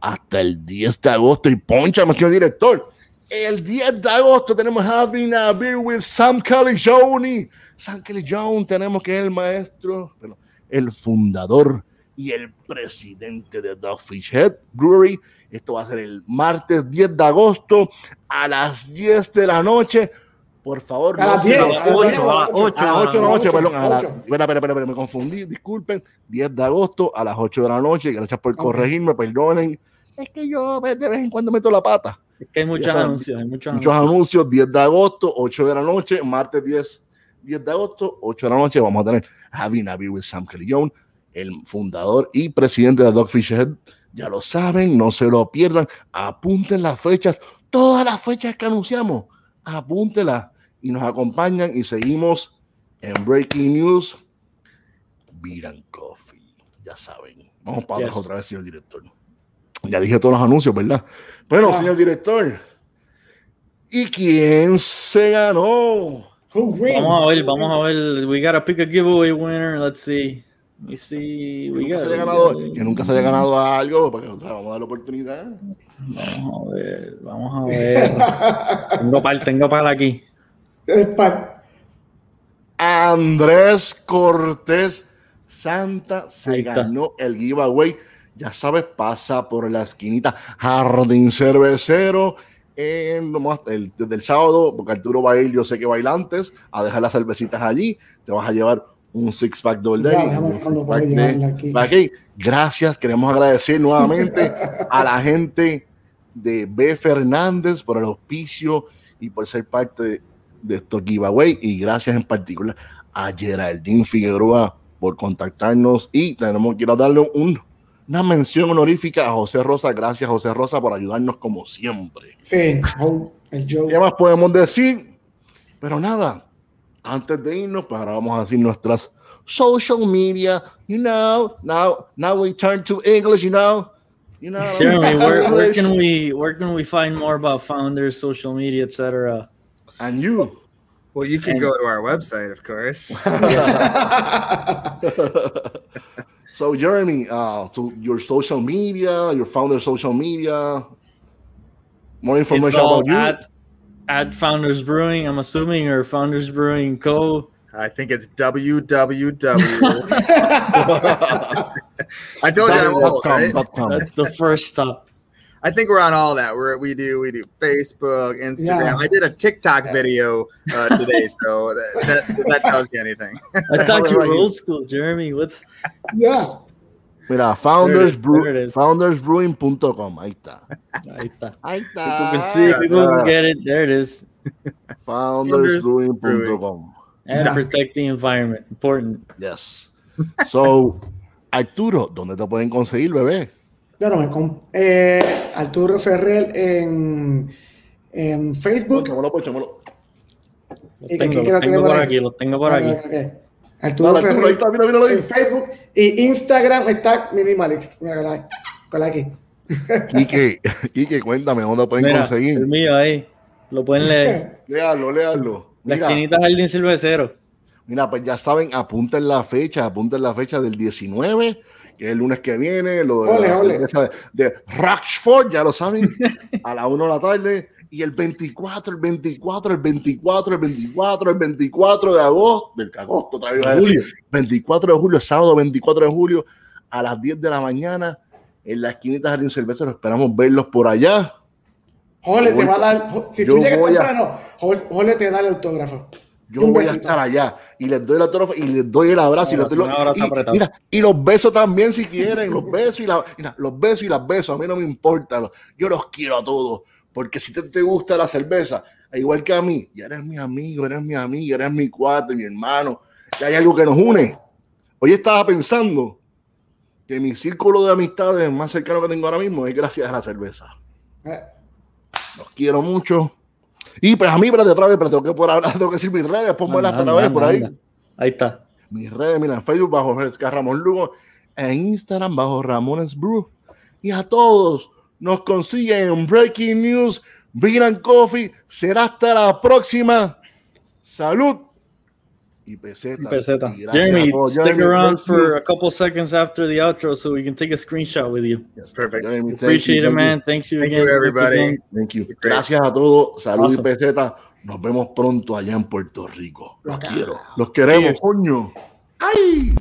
Hasta el 10 de agosto. Y poncha, señor director. El 10 de agosto tenemos Having a Beer with Sam Kelly Jones. Sam Kelly Jones, tenemos que es el maestro, bueno, el fundador y el presidente de Dogfish Head Brewery. Esto va a ser el martes 10 de agosto a las 10 de la noche. Por favor, A las se 10, lo- a las 10, ocho, a las a las 8 de la noche, perdón. A la, ocho. espera, espera, espera, me confundí, disculpen. 10 de agosto a las 8 de la noche. Gracias por corregirme, perdonen. Es que yo de vez en cuando meto la pata. Es que hay muchos saben, anuncios, hay muchos, Muchos anuncios. anuncios, 10 de agosto, 8 de la noche, martes 10, 10 de agosto, 8 de la noche, vamos a tener Having a Beer with Sam Kelly Jones, el fundador y presidente de Dogfish Head. Ya lo saben, no se lo pierdan, apunten las fechas, todas las fechas que anunciamos, apúntelas y nos acompañan y seguimos en Breaking News, and Coffee, ya saben. Vamos para Yes. otra vez, señor director. Ya dije todos los anuncios, ¿verdad? Bueno, Ah. señor director. ¿Y quién se ganó? Vamos a ver, vamos a ver. We gotta pick a giveaway winner. Let's see. Me see. Que We nunca, got se haya ganado, que nunca se haya ganado algo, porque o sea, vamos a dar la oportunidad. Vamos a ver, vamos a ver. tengo par, tengo par aquí. Eres par. Andrés Cortés Santa se ganó el giveaway. Ya sabes, pasa por la esquinita Jardín Cervecero. En, el, desde el sábado, porque Arturo va a ir, yo sé que bailantes, a dejar las cervecitas allí. Te vas a llevar un six pack doble. Aquí. Gracias, queremos agradecer nuevamente a la gente de B. Fernández por el auspicio y por ser parte de, de estos giveaway. Y gracias en particular a Geraldine Figueroa por contactarnos. Y tenemos, quiero darle un, una mención honorífica a José Rosa. Gracias, José Rosa, por ayudarnos como siempre. Sí, el ¿Qué más podemos decir? Pero nada, antes de irnos, pues ahora vamos a decir nuestras social media. You know, now, now we turn to English, you know. You know, Jeremy, where, where can we where can we find more about founders, social media, etc.? And you. Well, you can And- go to our website, of course. so, Jeremy, uh, to your social media, your founder social media, more It's information all about you. at at Founders Brewing, I'm assuming, or Founders Brewing Co. I think it's www. I told you I'm old, right? That's the first stop. I think we're on all that. We're we do we do Facebook, Instagram. Yeah. I did a TikTok video uh, today, so that, that that tells you anything. I thought you were old school, Jeremy. What's yeah. Mira, Founders There it is. foundersbrewing.com. Ahí está. ahí está. Ahí People está. can see, people can get it. There it is. Foundersbrewing.com. And Yeah. protect the environment. Important. Yes. So, Arturo, ¿dónde te pueden conseguir, bebé? Bueno, me eh, Arturo Ferrer en, en Facebook. Chámalo, pues, chámalo. Lo ¿Y qué- tengo, por aquí, lo tengo por aquí. Arturo Dale, Arturo, ahí Ferrer en Facebook y Instagram está Minimalist. Mira, con la- con la aquí. Quique, Quique, cuéntame, ¿dónde pueden Mira, conseguir? el mío ahí. Lo pueden leer. Léalo, léalo. La esquinita Jardín Silvecero. mira, pues ya saben, apunten la fecha, apunten la fecha del 19, que es el lunes que viene, lo de Ole, de, de ya lo saben, a la 1 de la tarde. Y el 24, el 24, el 24, el 24, el 24 de agosto, del agosto, otra vez decir, 24 de julio, sábado 24 de julio, a las 10 de la mañana, en la esquinita Jardín Silvestre, esperamos verlos por allá. Jole te va a dar. Si tú llegas a- temprano, Jo- Jole te da el autógrafo. Yo voy a estar allá y les doy el autógrafo y les doy el abrazo y, les doy Un los- abrazo y- apretado. mira, y los besos también si quieren, los besos y la, mira, los besos y las besos, a mí no me importa, los- yo los quiero a todos, porque si te, te gusta la cerveza, igual que a mí, ya eres mi amigo, eres mi amiga, eres mi cuate, mi hermano, ya hay algo que nos une. Hoy estaba pensando que mi círculo de amistades más cercano que tengo ahora mismo es gracias a la cerveza. Eh, Los quiero mucho. Y pues a mí, espérate otra vez, pero tengo que por hablar, tengo que decir mis redes, pónmelas Anda, otra vez por ahí. anda. Ahí está. Mis redes, mira, en Facebook bajo Ramón Lugo, en Instagram bajo Ramones Brew. Y a todos nos consiguen en Breaking News, Bean and Coffee. Será hasta la próxima. Salud. Y pesetas. Peseta. Y Jeremy, stick Jeremy, around for a couple seconds after the outro so we can take a screenshot with you. Perfect. Jeremy, thank Appreciate you, it, man. Thanks you Thank again. you, everybody. Thank you. Gracias a todos. Salud Awesome. y peseta. Nos vemos pronto allá en Puerto Rico. Los quiero. Los queremos, coño. ¡Ay!